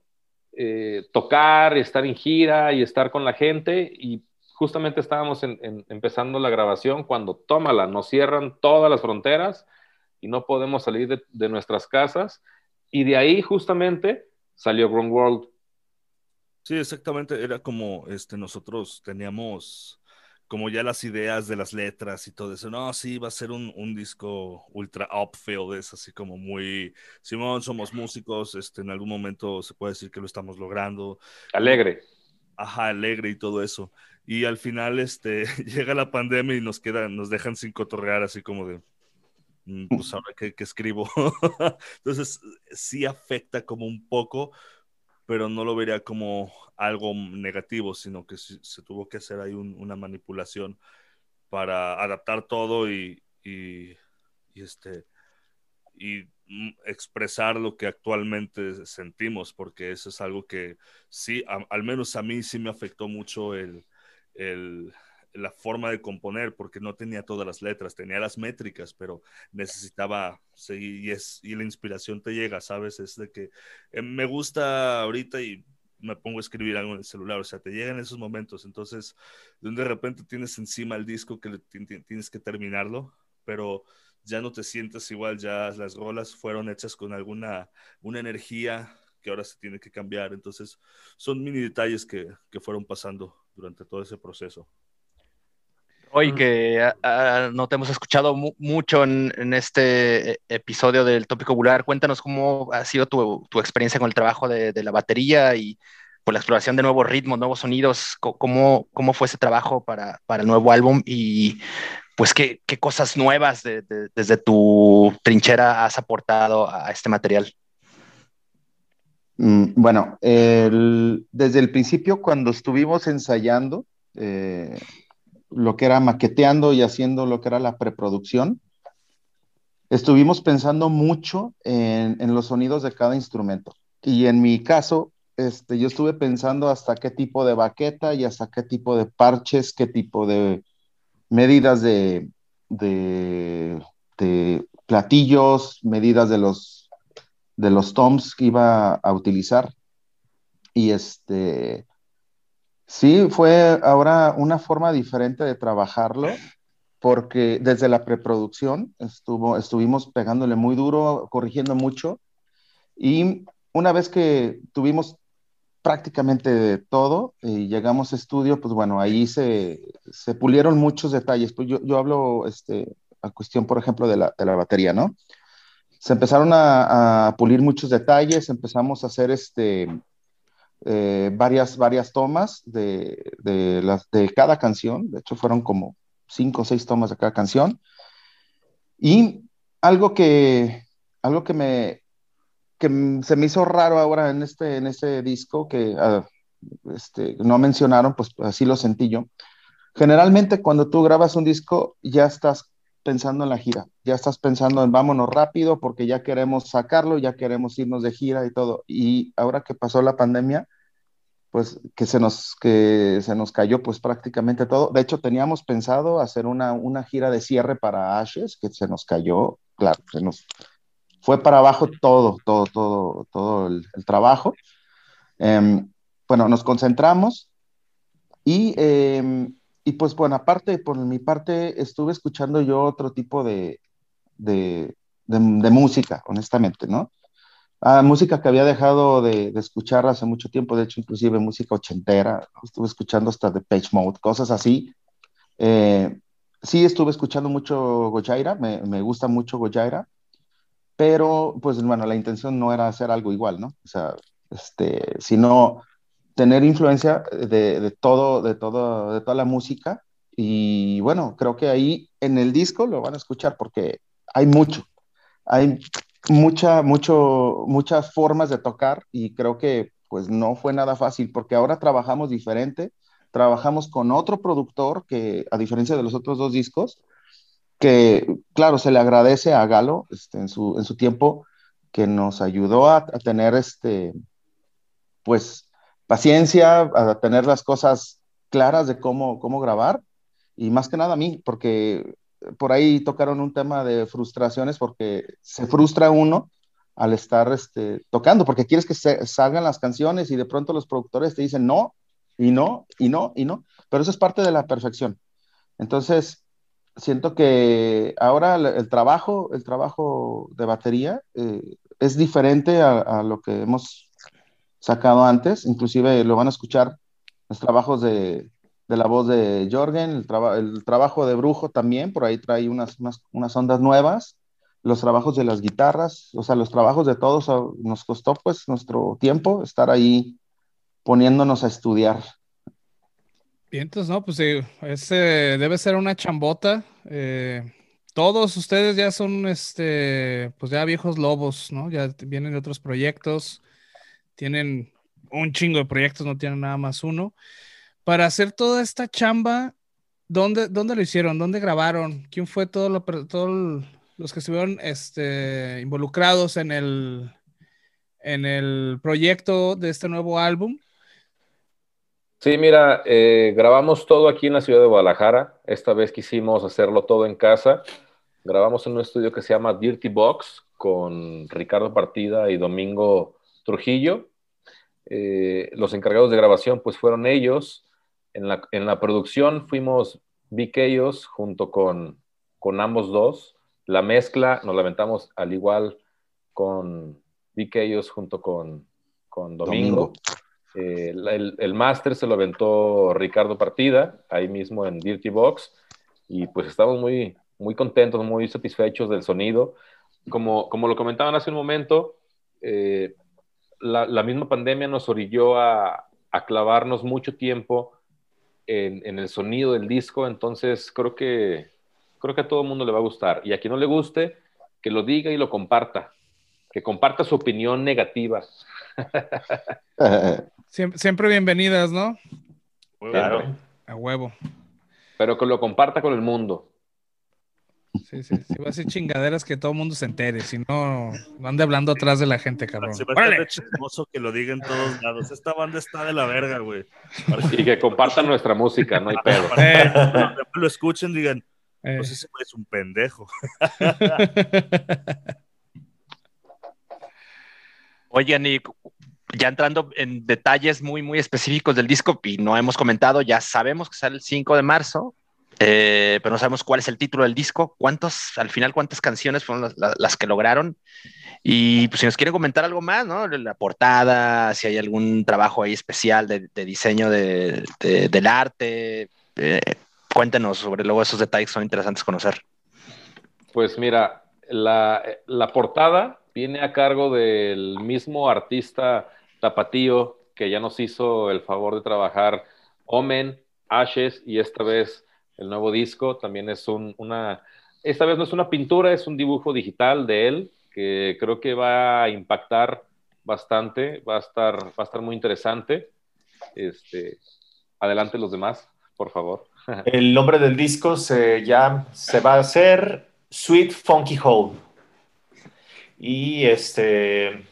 eh, tocar, estar en gira y estar con la gente. Y justamente estábamos empezando la grabación cuando, tómala, nos cierran todas las fronteras y no podemos salir de, nuestras casas. Y de ahí justamente salió Ground World.
Sí, exactamente. Era como este, nosotros teníamos como ya las ideas de las letras y todo eso. No, sí, va a ser un, un disco ultra upfield, es así como muy, Simón, somos músicos, este, en algún momento se puede decir que lo estamos logrando.
Alegre.
Ajá, alegre y todo eso. Y al final, este, llega la pandemia y nos quedan, nos dejan sin cotorrear, así como de, mm, pues ahora qué, qué escribo. Entonces, sí afecta como un poco, pero no lo vería como algo negativo, sino que se, tuvo que hacer ahí una manipulación para adaptar todo y, este, y expresar lo que actualmente sentimos, porque eso es algo que sí, al menos a mí sí me afectó mucho el, la forma de componer, porque no tenía todas las letras, tenía las métricas, pero necesitaba seguir y, es, y la inspiración te llega, ¿sabes? Es de que eh, me gusta ahorita y me pongo a escribir algo en el celular, o sea, te llegan esos momentos, entonces de repente tienes encima el disco que tienes que terminarlo, pero ya no te sientes igual, ya las rolas fueron hechas con alguna una energía que ahora se tiene que cambiar, entonces son mini detalles que, que fueron pasando durante todo ese proceso.
Hoy que ah, ah, no te hemos escuchado mucho en, este eh, episodio del tópico Bular, cuéntanos cómo ha sido tu, experiencia con el trabajo de, la batería y por la exploración de nuevos ritmos, nuevos sonidos, cómo, cómo fue ese trabajo para, el nuevo álbum y pues, ¿qué, qué cosas nuevas desde tu trinchera has aportado a este material?
Mm, bueno, desde el principio, cuando estuvimos ensayando, eh, lo que era maqueteando y haciendo lo que era la preproducción, estuvimos pensando mucho en, los sonidos de cada instrumento. Y en mi caso, este, yo estuve pensando hasta qué tipo de baqueta y hasta qué tipo de parches, qué tipo de medidas de, de platillos, medidas de los de los toms que iba a utilizar. Y este, sí, fue ahora una forma diferente de trabajarlo, porque desde la preproducción estuvo, estuvimos pegándole muy duro, corrigiendo mucho. Y una vez que tuvimos prácticamente todo y llegamos a estudio, pues bueno, ahí se, se pulieron muchos detalles. Pues yo, yo hablo este, a cuestión, por ejemplo, de la, de la batería, ¿no? se empezaron a, pulir muchos detalles, empezamos a hacer este, eh, varias, varias tomas de, de, las, de cada canción, de hecho fueron como cinco o seis tomas de cada canción, y algo que, algo que me que se me hizo raro ahora en este, en este disco que ah, este, no mencionaron, pues así lo sentí yo. Generalmente cuando tú grabas un disco ya estás pensando en la gira, ya estás pensando en vámonos rápido porque ya queremos sacarlo, ya queremos irnos de gira y todo. Y ahora que pasó la pandemia, pues que se nos, que se nos cayó pues prácticamente todo. De hecho, teníamos pensado hacer una, una gira de cierre para Ashes, que se nos cayó, claro, se nos fue para abajo todo, todo, todo, todo el, trabajo. Em, bueno, nos concentramos y em, y pues bueno, aparte, por mi parte, estuve escuchando yo otro tipo de, de, de, música, honestamente, ¿no? Ah, música que había dejado de, de, escuchar hace mucho tiempo, de hecho, inclusive música ochentera, estuve escuchando hasta de Page Mode, cosas así. Eh, sí, estuve escuchando mucho Gojaira, me, me gusta mucho Gojaira, pero pues bueno, la intención no era hacer algo igual, ¿no? O sea, este, sino tener influencia de, de, todo, de, todo, de toda la música. Y bueno, creo que ahí en el disco lo van a escuchar porque hay mucho, hay mucha, mucho, muchas formas de tocar y creo que pues no fue nada fácil porque ahora trabajamos diferente, trabajamos con otro productor que a diferencia de los otros dos discos, que claro, se le agradece a Galo este, en, su, en su tiempo que nos ayudó a, a tener este, pues paciencia, a tener las cosas claras de cómo, cómo grabar y más que nada a mí, porque por ahí tocaron un tema de frustraciones porque se frustra uno al estar este, tocando, porque quieres que se, salgan las canciones y de pronto los productores te dicen no, y no, y no, y no, pero eso es parte de la perfección. Entonces, siento que ahora el, trabajo, el trabajo de batería eh, es diferente a, a, lo que hemos sacado antes, inclusive lo van a escuchar los trabajos de, de la voz de Jorgen, el, el, trabajo de Brujo también, por ahí trae unas, unas, ondas nuevas, los trabajos de las guitarras, o sea, los trabajos de todos, nos costó pues nuestro tiempo estar ahí poniéndonos a estudiar.
Bien, entonces, no, pues ese debe ser una chambota. Eh, todos ustedes ya son, este, pues ya viejos lobos, ¿no? Ya vienen de otros proyectos tienen un chingo de proyectos, no tienen nada más uno. Para hacer toda esta chamba, ¿dónde, dónde lo hicieron? ¿Dónde grabaron? ¿Quién fue todos los que estuvieron este, involucrados en el, en el proyecto de este nuevo álbum?
Sí, mira, eh, grabamos todo aquí en la ciudad de Guadalajara. Esta vez quisimos hacerlo todo en casa. Grabamos en un estudio que se llama Dirty Box con Ricardo Partida y Domingo Trujillo. Eh, los encargados de grabación pues fueron ellos. En la, en la producción fuimos ellos junto con, con ambos dos. La mezcla nos lamentamos al igual con ellos junto con, con Domingo. Eh, el, el máster se lo aventó Ricardo Partida, ahí mismo en Dirty Box, y pues estamos muy, muy contentos, muy satisfechos del sonido. Como, como lo comentaban hace un momento, eh, la, misma pandemia nos orilló a, clavarnos mucho tiempo en, el sonido del disco, entonces creo que creo que a todo el mundo le va a gustar. Y a quien no le guste, que lo diga y lo comparta. Que comparta su opinión negativa.
Siempre, siempre bienvenidas, ¿no?
Claro.
A huevo.
Pero que lo comparta con el mundo.
Sí, sí, sí. Va a ser chingaderas que todo el mundo se entere. Si no, ande hablando atrás de la gente, cabrón.
Se de chismoso que lo diga en todos lados. Esta banda está de la verga, güey.
Y que compartan nuestra música, no hay pedo.
Eh,
cuando lo escuchen, digan,
eh.
pues ese güey es un pendejo.
Oigan, y ya entrando en detalles muy, muy específicos del disco, y no hemos comentado, ya sabemos que sale el 5 de marzo, eh, pero no sabemos cuál es el título del disco, cuántos, al final, cuántas canciones fueron las, las- las que lograron. Y pues si nos quieren comentar algo más, ¿no? La portada, si hay algún trabajo ahí especial de, de diseño de- de- del arte, eh, cuéntenos sobre luego esos detalles son interesantes conocer.
Pues mira, la, la portada viene a cargo del mismo artista tapatío que ya nos hizo el favor de trabajar Omen, Ashes y esta vez el nuevo disco. También es un- una, esta vez no es una pintura, es un dibujo digital de él que creo que va a impactar bastante, va a estar, va a estar muy interesante. Este, adelante los demás, por favor.
El nombre del disco se, llama, se va a hacer Sweet Funky Hole. Y este,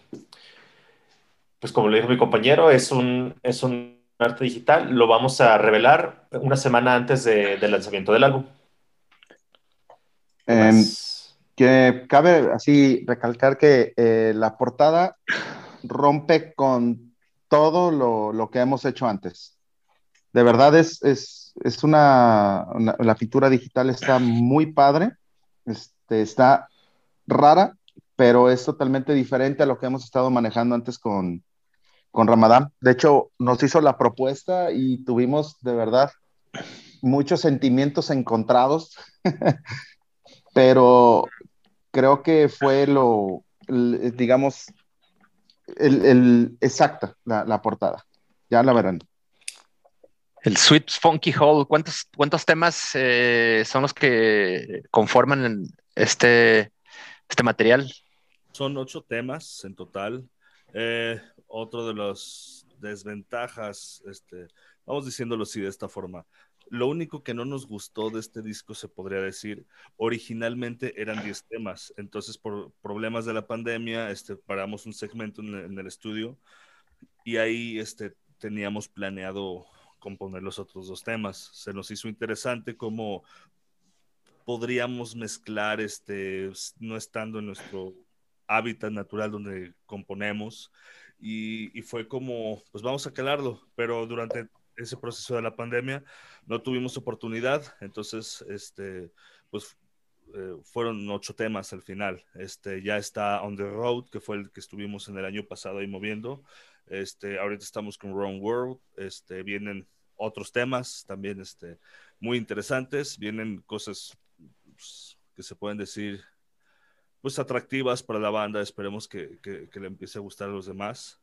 pues como le dijo mi compañero, es un, es un arte digital. Lo vamos a revelar una semana antes de- del lanzamiento del álbum.
Em, que cabe así recalcar que eh, la portada rompe con todo lo, lo que hemos hecho antes. De verdad es, es, es una, una- la pintura digital está muy padre, este, está rara, pero es totalmente diferente a lo que hemos estado manejando antes con, con Ramadán. De hecho, nos hizo la propuesta y tuvimos de verdad muchos sentimientos encontrados, pero creo que fue lo, digamos, el, el- exacta la, la portada. Ya la verán.
El Sweet Funky Hole, ¿cuántos, cuántos temas eh, son los que conforman este, este material?
Son ocho temas en total. Eh, otro de las desventajas, este, vamos diciéndolo así de esta forma. Lo único que no nos gustó de este disco, se podría decir, originalmente eran 10 temas. Entonces, por problemas de la pandemia, este, paramos un segmento en, el estudio y ahí este, teníamos planeado componer los otros dos temas. Se nos hizo interesante cómo podríamos mezclar, este, no estando en nuestro hábitat natural donde componemos y, fue como, pues vamos a calarlo, pero durante ese proceso de la pandemia no tuvimos oportunidad, entonces, este, pues eh, fueron ocho temas al final. Este, ya está On the Road, que fue el que estuvimos en el año pasado ahí moviendo. Este, ahorita estamos con Wrong World, este, vienen otros temas también este, muy interesantes, vienen cosas pues, que se pueden decir pues atractivas para la banda, esperemos que, que, que, le empiece a gustar a los demás.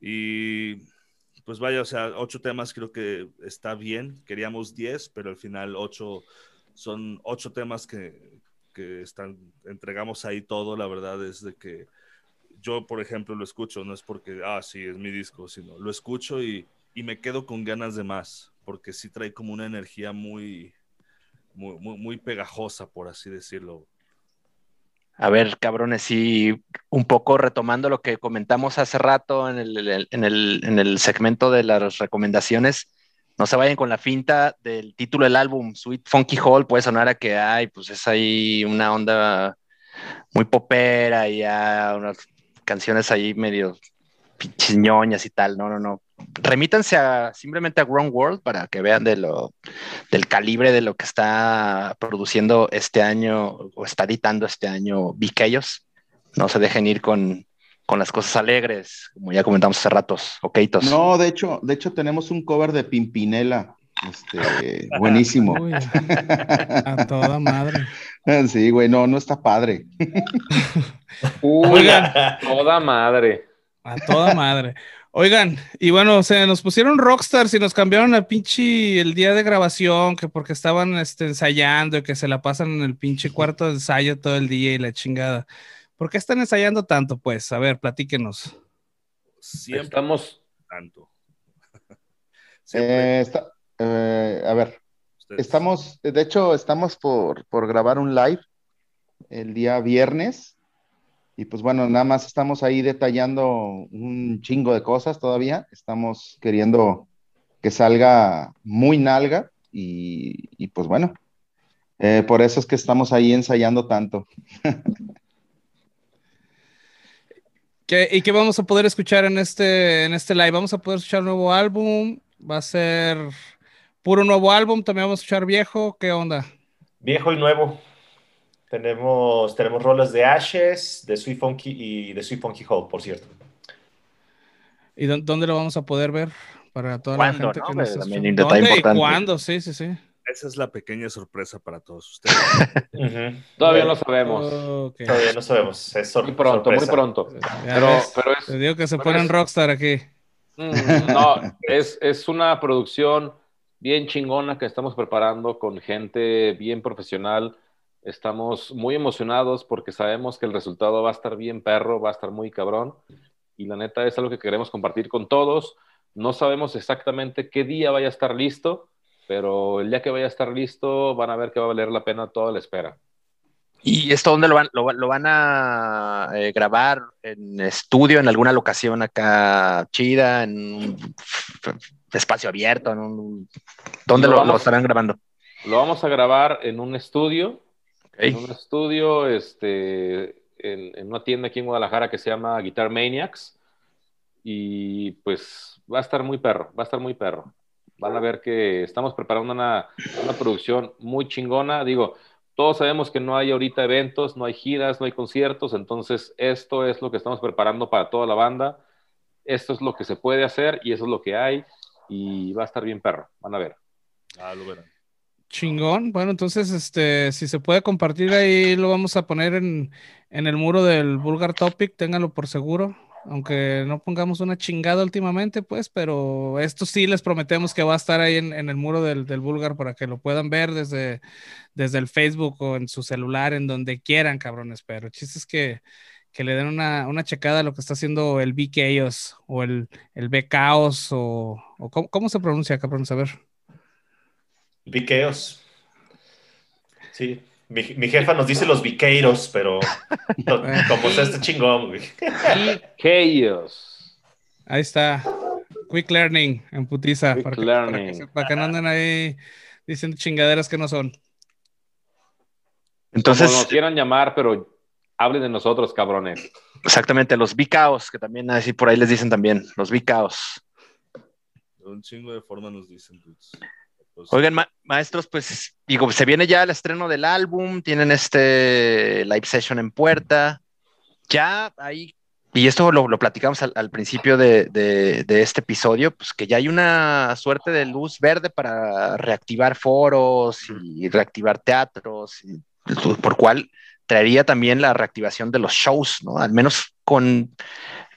Y pues vaya, o sea, ocho temas creo que está bien, queríamos diez, pero al final ocho son ocho temas que, que están, entregamos ahí todo, la verdad es de que yo, por ejemplo, lo escucho, no es porque, ah, sí, es mi disco, sino lo escucho y, y me quedo con ganas de más, porque sí trae como una energía muy, muy, muy, muy pegajosa, por así decirlo.
A ver, cabrones, y un poco retomando lo que comentamos hace rato en el, en el, en el segmento de las recomendaciones, no se vayan con la finta del título del álbum, Sweet Funky Hall, puede sonar a que hay, pues es ahí una onda muy popera y ya unas canciones ahí medio ñoñas y tal, no, no, no. Remítanse a, simplemente a Ground World para que vean de lo, del calibre de lo que está produciendo este año o está editando este año Viquellos. No se dejen ir con, con las cosas alegres, como ya comentamos hace ratos, okeitos.
No, de hecho, de hecho tenemos un cover de Pimpinela, este, buenísimo.
Uy, a toda madre.
Sí, güey, no, no está padre.
Uy, Oigan, toda madre.
A toda madre. Oigan, y bueno, se nos pusieron rockstars y nos cambiaron a pinche el día de grabación, que porque estaban este, ensayando y que se la pasan en el pinche cuarto de ensayo todo el día y la chingada. ¿Por qué están ensayando tanto, pues? A ver, platíquenos.
Siempre
Estamos,
tanto.
Eh, está- eh, a ver,
Ustedes-
estamos, de hecho, estamos por, por grabar un live el día viernes. Y pues bueno, nada más estamos ahí detallando un chingo de cosas todavía. Estamos queriendo que salga muy nalga y, y pues bueno, eh, por eso es que estamos ahí ensayando tanto.
¿Qué- ¿Y qué vamos a poder escuchar en este, en este live? Vamos a poder escuchar un nuevo álbum. Va a ser puro nuevo álbum. También vamos a escuchar viejo. ¿Qué onda?
Viejo y nuevo. Tenemos, tenemos rolas de Ashes, de Sweet Funky y de Sweet Funky Hole, por cierto.
¿Y dó- dónde lo vamos a poder ver? Para toda
¿Cuándo,
la gente
no?
que nos ¿Dónde y
importante.
cuándo? Sí, sí, sí.
Esa es la pequeña sorpresa para todos ustedes.
Todavía no sabemos.
Todavía no sabemos. Es
Muy pronto, muy pronto.
Ya
Pero,
ves,
pero es,
te digo que se ponen
es-
rockstar aquí.
Mm, No, es, es una producción bien chingona que estamos preparando con gente bien profesional. Estamos muy emocionados porque sabemos que el resultado va a estar bien perro, va a estar muy cabrón. Y la neta es algo que queremos compartir con todos. No sabemos exactamente qué día vaya a estar listo, pero el día que vaya a estar listo van a ver que va a valer la pena toda la espera.
¿Y esto dónde lo van, lo, lo van a eh, grabar? ¿En estudio, en alguna locación acá chida, en un espacio abierto? En un... ¿Dónde
Lo
lo,
vamos-
lo estarán grabando?
Lo vamos a grabar en un estudio
Ok.
en un estudio, este, en, en una tienda aquí en Guadalajara que se llama Guitar Maniacs. Y pues va a estar muy perro, va a estar muy perro. Van a ver que estamos preparando una, una producción muy chingona. Digo, todos sabemos que no hay ahorita eventos, no hay giras, no hay conciertos, entonces esto es lo que estamos preparando para toda la banda. Esto es lo que se puede hacer y eso es lo que hay y va a estar bien perro, van a ver.
Ah, lo verán.
Chingón. Bueno, entonces, este, si se puede compartir ahí, lo vamos a poner en, en el muro del Vulgar Topic, ténganlo por seguro. Aunque no pongamos una chingada últimamente, pues, pero esto sí les prometemos que va a estar ahí en, en el muro del, del Vulgar para que lo puedan ver desde, desde el Facebook o en su celular, en donde quieran, cabrones. Pero el chiste es que, que le den una, una checada a lo que está haciendo el B-Chaos o el, el B-Chaos o, o ¿cómo, cómo se pronuncia, cabrones? A ver.
Viqueos. Sí. Mi, mi jefa nos dice los viqueiros, pero no, como sea este chingón, güey.
Ahí está. Quick Learning en putiza.
Quick
para, que, para que
Learning.
se- para que no anden ahí diciendo chingaderas que no son.
Entonces,
Como nos quieran llamar, pero hablen de nosotros, cabrones.
exactamente, los bicaos, que también así por ahí les dicen también, los bicaos.
De un chingo de formas nos dicen, dudes. Pues,
Oigan, ma- maestros, pues digo, se viene ya el estreno del álbum, tienen este live session en puerta. Ya hay, y esto lo, lo platicamos al, al principio de, de- de este episodio, pues que ya hay una suerte de luz verde para reactivar foros y reactivar teatros, y- por cual traería también la reactivación de los shows, ¿no? Al menos con,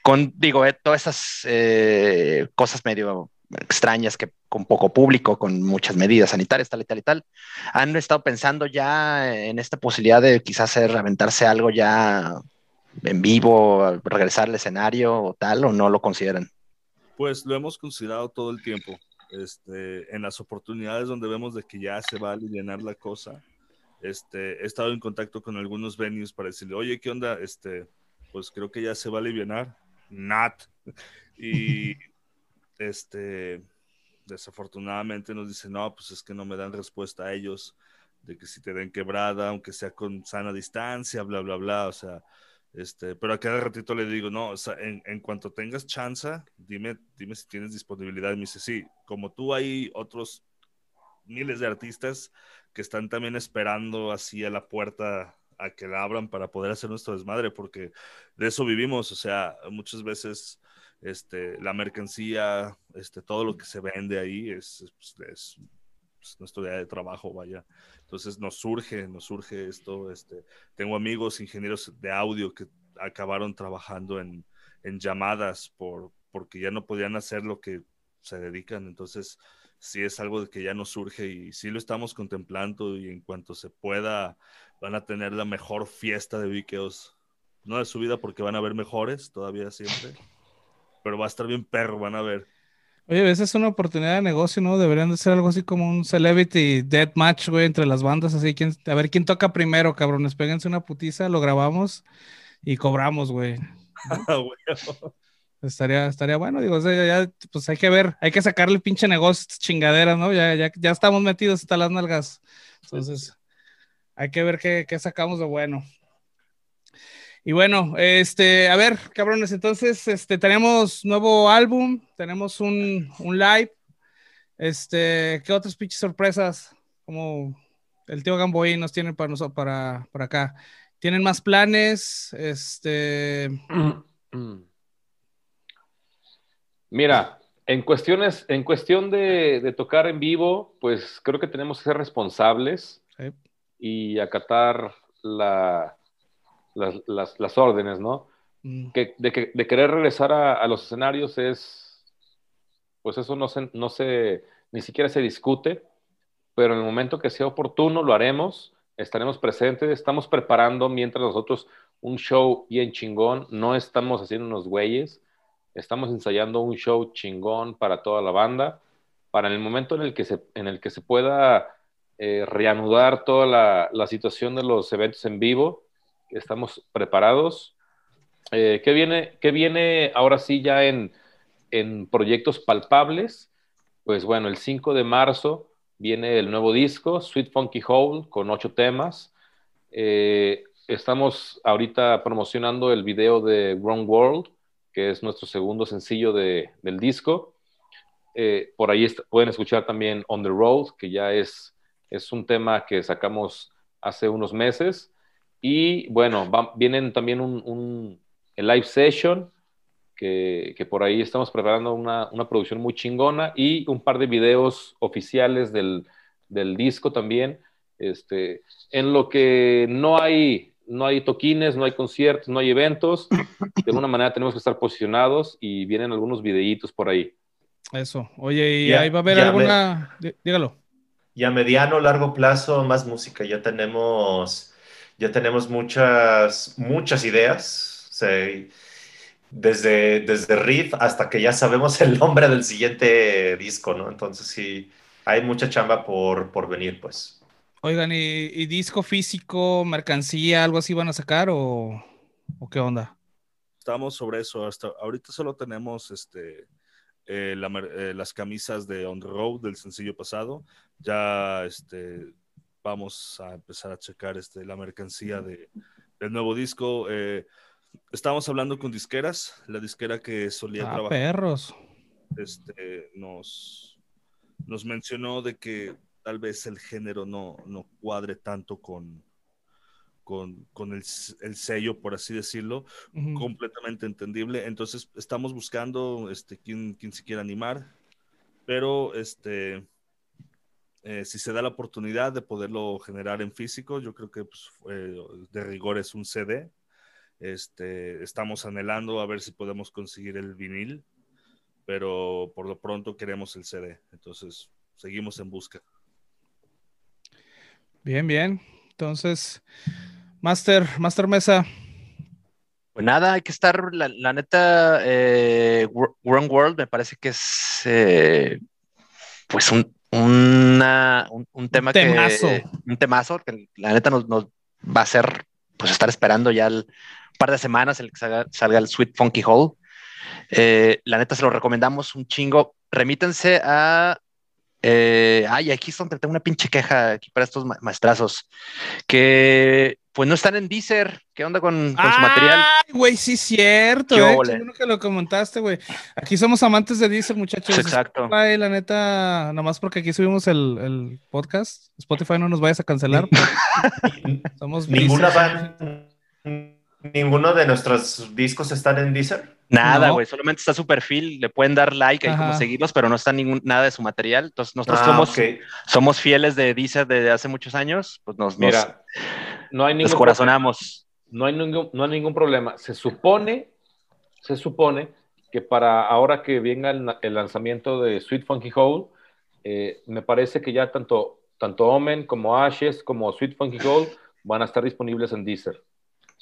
con digo, eh, todas esas eh, cosas medio extrañas que con poco público, con muchas medidas sanitarias, tal y tal y tal, han estado pensando ya en esta posibilidad de quizás hacer, aventarse algo ya en vivo, regresar al escenario o tal, o no lo consideran.
Pues lo hemos considerado todo el tiempo. Este, en las oportunidades donde vemos de que ya se va a aliviar la cosa, este, he estado en contacto con algunos venues para decirle, oye, ¿qué onda? Este, pues creo que ya se va a aliviar. Not. Y este, desafortunadamente nos dicen, no, pues es que no me dan respuesta a ellos de que si te den quebrada, aunque sea con sana distancia, bla, bla, bla, o sea, este, pero a cada ratito le digo, no, o sea, en, en cuanto tengas chance, dime, dime si tienes disponibilidad. Y me dice, sí, como tú hay otros miles de artistas que están también esperando así a la puerta a que la abran para poder hacer nuestro desmadre, porque de eso vivimos, o sea, muchas veces este, la mercancía, este, todo lo que se vende ahí es, es, es, es nuestro día de trabajo, vaya. Entonces nos surge, nos surge esto. Este, tengo amigos ingenieros de audio que acabaron trabajando en, llamadas por, porque ya no podían hacer lo que se dedican, entonces sí es algo que ya no surge y sí lo estamos contemplando y en cuanto se pueda van a tener la mejor fiesta de Vikeos, no de su vida porque van a ver mejores todavía siempre, pero va a estar bien perro, van a ver.
Oye, esa es una oportunidad de negocio, ¿no? Deberían de ser algo así como un celebrity death match, güey, entre las bandas, así, ¿quién, a ver quién toca primero, cabrones, péguense una putiza, lo grabamos y cobramos, güey.
Ah,
Estaría, estaría bueno, digo, o sea, ya, pues hay que ver, hay que sacarle pinche negocio chingaderas, ¿no? Ya, ya, ya estamos metidos hasta las nalgas. Entonces, hay que ver qué, qué sacamos de bueno. Y bueno, este, a ver, cabrones, entonces, este, tenemos nuevo álbum, tenemos un, un live. Este, ¿qué otras pinches sorpresas? Como el tío Gamboí nos tiene para nosotros, para, para acá. ¿Tienen más planes? Este.
Mira, en cuestiones, en cuestión de, de tocar en vivo, pues creo que tenemos que ser responsables
Sí.
y acatar la, las, las- las órdenes, ¿no?
Mm,
Que, de, que- de querer regresar a, a los escenarios es, pues eso no se, no se, ni siquiera se discute, pero en el momento que sea oportuno lo haremos, estaremos presentes, estamos preparando mientras nosotros un show bien chingón, no estamos haciendo unos güeyes, estamos ensayando un show chingón para toda la banda, para el momento en el que se, en el que se pueda eh, reanudar toda la, la situación de los eventos en vivo, estamos preparados. Eh, ¿qué, viene, ¿Qué viene ahora sí ya en, en proyectos palpables? Pues bueno, el 5 de marzo viene el nuevo disco, Sweet Funky Hole, con ocho temas. Eh, estamos ahorita promocionando el video de Wrong World, que es nuestro segundo sencillo de, del disco. Eh, por ahí pueden escuchar también On the Road, que ya es, es un tema que sacamos hace unos meses. Y bueno, va- vienen también un, un el live session, que, que por ahí estamos preparando una, una producción muy chingona y un par de videos oficiales del, del disco también. Este, en lo que no hay, no hay toquines, no hay conciertos, no hay eventos, de alguna manera tenemos que estar posicionados y vienen algunos videitos por ahí.
Eso. Oye, ¿y
Ya-
ahí va a haber
me-
alguna? dí- Dígalo.
Y a mediano largo plazo, más música. Ya tenemos, ya tenemos muchas, muchas ideas. Desde, desde riff hasta que ya sabemos el nombre del siguiente disco, ¿no? Entonces sí, hay mucha chamba por, por venir, pues.
Oigan, ¿y, y disco físico, mercancía, algo así van a sacar o, o qué onda?
Estamos sobre eso. Hasta ahorita solo tenemos este, eh, la eh, las camisas de On the Road del sencillo pasado. Ya este, vamos a empezar a checar este, la mercancía de, del nuevo disco. Eh, estamos hablando con disqueras. La disquera que solía
Ah,
trabajar
perros.
este, nos, nos mencionó de que tal vez el género no, no cuadre tanto con, con, con el, el sello, por así decirlo, completamente entendible. Entonces estamos buscando este, quién, quién se quiera animar, pero este, eh, si se da la oportunidad de poderlo generar en físico, yo creo que pues, eh, de rigor es un CD. Este, estamos anhelando a ver si podemos conseguir el vinil, pero por lo pronto queremos el CD. Entonces seguimos en busca.
Bien, bien. Entonces, Master, Master Mesa.
Pues nada, hay que estar, la, la neta, eh, World me parece que es eh, pues un, una- un, un tema
temazo.
que un temazo que la neta nos, nos va a hacer pues estar esperando ya el par de semanas el que salga, salga el Sweet Funky Hole. Eh, la neta se lo recomendamos un chingo. Remítense a eh, ay, aquí es donde tengo una pinche queja aquí para estos ma- maestrazos que pues no están en Deezer. ¿Qué onda con, con su material?
Ay, güey, sí, cierto.
¿Qué
Eh, bueno que lo comentaste, güey. Aquí somos amantes de Diesel, muchachos.
Exacto.
Spotify, la neta, nomás porque aquí subimos el, el podcast. Spotify no nos vayas a cancelar. Somos
Ninguna
Deezer.
Ninguno de nuestros discos están en Deezer.
Nada,
No.
güey, solamente está su perfil, le pueden dar like ahí como seguirlos, pero no está ningún, nada de su material. Entonces, nosotros
Ah,
somos, somos fieles de Deezer desde hace muchos años, pues nos, nos
Mira, no hay ningún
descorazonamos.
no hay ningún, no hay ningún problema. Se supone, se supone que para ahora que venga el, el lanzamiento de Sweet Funky Hole, eh, me parece que ya tanto, tanto Omen como Ashes como Sweet Funky Gold van a estar disponibles en Deezer.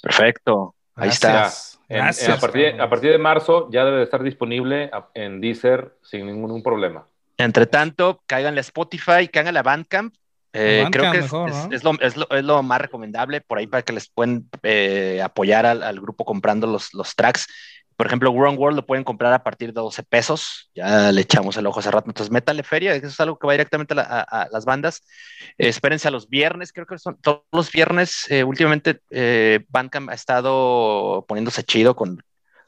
Perfecto. Ahí está.
En, a, partir, a, partir, de marzo ya debe estar disponible en Deezer sin ningún problema.
Entre tanto, caigan a Spotify, caigan a Bandcamp. Eh, creo que es, es, lo, es, lo, es, lo, más recomendable por ahí para que les puedan eh, apoyar al, al, grupo comprando los, los tracks. Por ejemplo, Wrong World lo pueden comprar a partir de 12 pesos. Ya le echamos el ojo hace rato. Entonces, métale feria. Eso es algo que va directamente a, la, a, a las bandas. Eh, espérense a los viernes. Creo que son todos los viernes. Eh, últimamente, eh, Bandcamp ha estado poniéndose chido con,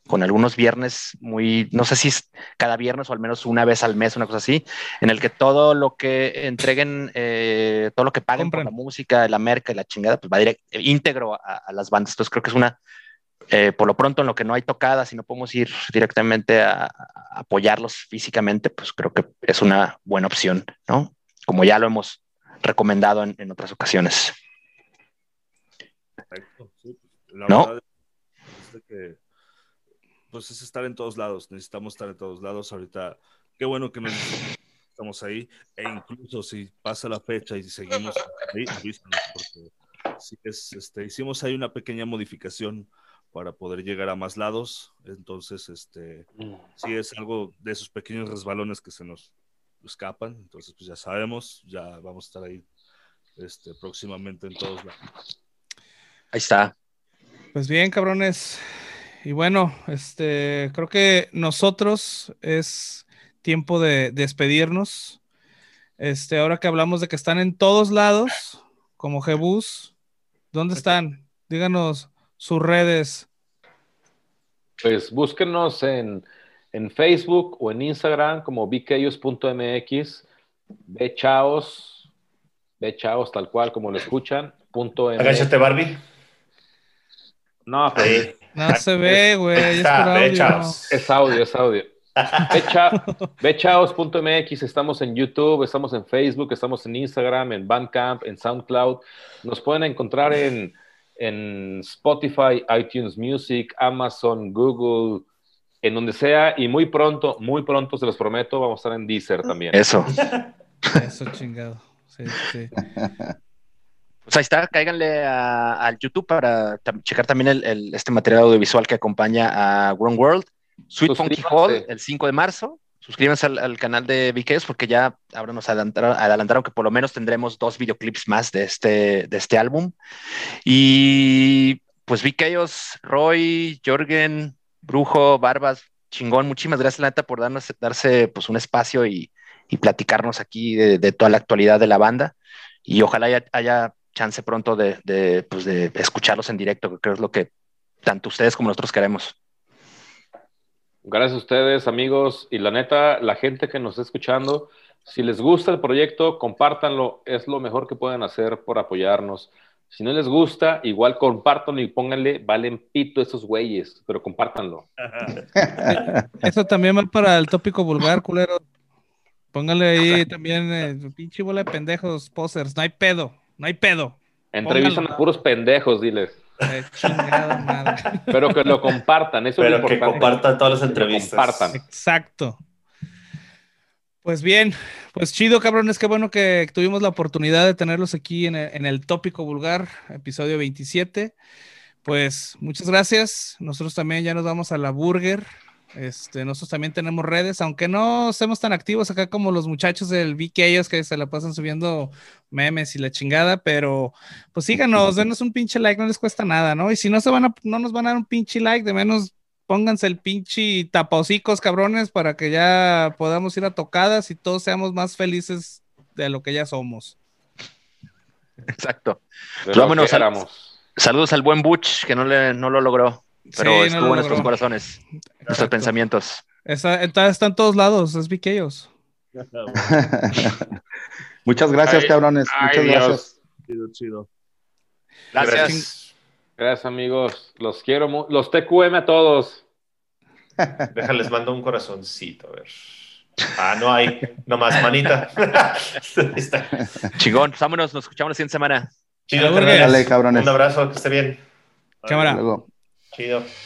con algunos viernes muy, no sé si es cada viernes o al menos una vez al mes, una cosa así, en el que todo lo que entreguen, eh, todo lo que paguen Compren. por la música, la merca y la chingada, pues va directo, íntegro a, a, las bandas. Entonces creo que es una eh, por lo pronto en lo que no hay tocadas y no podemos ir directamente a, a, apoyarlos físicamente, pues creo que es una buena opción, ¿no? Como ya lo hemos recomendado en, en otras ocasiones.
Perfecto. Sí. La ¿No? verdad es que, pues es estar en todos lados, necesitamos estar en todos lados. Ahorita, qué bueno que nos estamos ahí, e incluso si pasa la fecha y seguimos ahí, avísanos, porque sí es, este, hicimos ahí una pequeña modificación para poder llegar a más lados. Entonces, este, sí es algo de esos pequeños resbalones que se nos escapan. Entonces, pues ya sabemos, ya vamos a estar ahí este, próximamente en todos lados.
Ahí está.
Pues bien, cabrones. Y bueno, este, creo que nosotros es tiempo de despedirnos. Este, ahora que hablamos de que están en todos lados, como Jebus, ¿dónde están? Díganos sus redes?
Pues búsquenos en, en Facebook o en Instagram como bkeyos.mx, bechaos, bechaos tal cual como lo escuchan, punto
Agáchate Barbie.
No, pero...
No se ve, güey. Es, audio.
es audio, es audio. Bechaos.mx, estamos en YouTube, estamos en Facebook, estamos en Instagram, en Bandcamp, en SoundCloud. Nos pueden encontrar en en Spotify, iTunes Music, Amazon, Google, en donde sea, y muy pronto, muy pronto, se los prometo, vamos a estar en Deezer también.
Eso.
Eso chingado. Sí, sí.
Pues ahí está, cáiganle al YouTube para checar también el, el, este material audiovisual que acompaña a Grown World. Sweet Funky Hall, el 5 de marzo suscríbanse al, al, canal de VKs porque ya ahora nos adelantaron, adelantaron, que por lo menos tendremos dos videoclips más de este, de este álbum. Y pues VKs, Roy, Jorgen, Brujo, Barbas, chingón, muchísimas gracias, Lata, por darnos, darse pues, un espacio y, y platicarnos aquí de, de, toda la actualidad de la banda. Y ojalá haya, haya chance pronto de, de, pues, de escucharlos en directo, que creo es lo que tanto ustedes como nosotros queremos.
Gracias a ustedes, amigos. Y la neta, la gente que nos está escuchando, si les gusta el proyecto, compártanlo. Es lo mejor que pueden hacer por apoyarnos. Si no les gusta, igual compártanlo y pónganle, valen pito esos güeyes, pero compártanlo.
Eso también va para el tópico vulgar, culero. Pónganle ahí también, eh, pinche bola de pendejos, posers. No hay pedo, no hay pedo.
Entrevistan Pónganlo. a puros pendejos, diles. Pero que lo compartan, eso
Pero
es
que compartan todas las entrevistas.
Compartan.
Exacto. Pues bien, pues chido, cabrones, qué bueno que tuvimos la oportunidad de tenerlos aquí en el, en el tópico vulgar, episodio 27. Pues muchas gracias. Nosotros también ya nos vamos a la burger. Este, nosotros también tenemos redes, aunque no estemos tan activos acá como los muchachos del VK, ellos que se la pasan subiendo memes y la chingada, pero pues síganos, denos un pinche like, no les cuesta nada, ¿no? Y si no se van a, no nos van a dar un pinche like, de menos pónganse el pinche tapocicos, cabrones, para que ya podamos ir a tocadas y todos seamos más felices de lo que ya somos.
Exacto. Vámonos, saludos al buen Butch, que no, le, no lo logró. Pero sí, estuvo no en nuestros corazones, Exacto. nuestros pensamientos.
Está, está, está, en todos lados, es Viqueos.
Muchas gracias, ay, cabrones. Ay, Muchas Dios. gracias.
Chido, chido.
Gracias. gracias. Gracias, amigos. Los quiero, los TQM a todos.
Déjales, mando un corazoncito, a ver. Ah, no hay, nomás manita.
Chingón, vámonos, nos escuchamos la siguiente semana.
Chido,
Dale, cabrones.
Un abrazo, que esté bien.
Cámara.
Chido.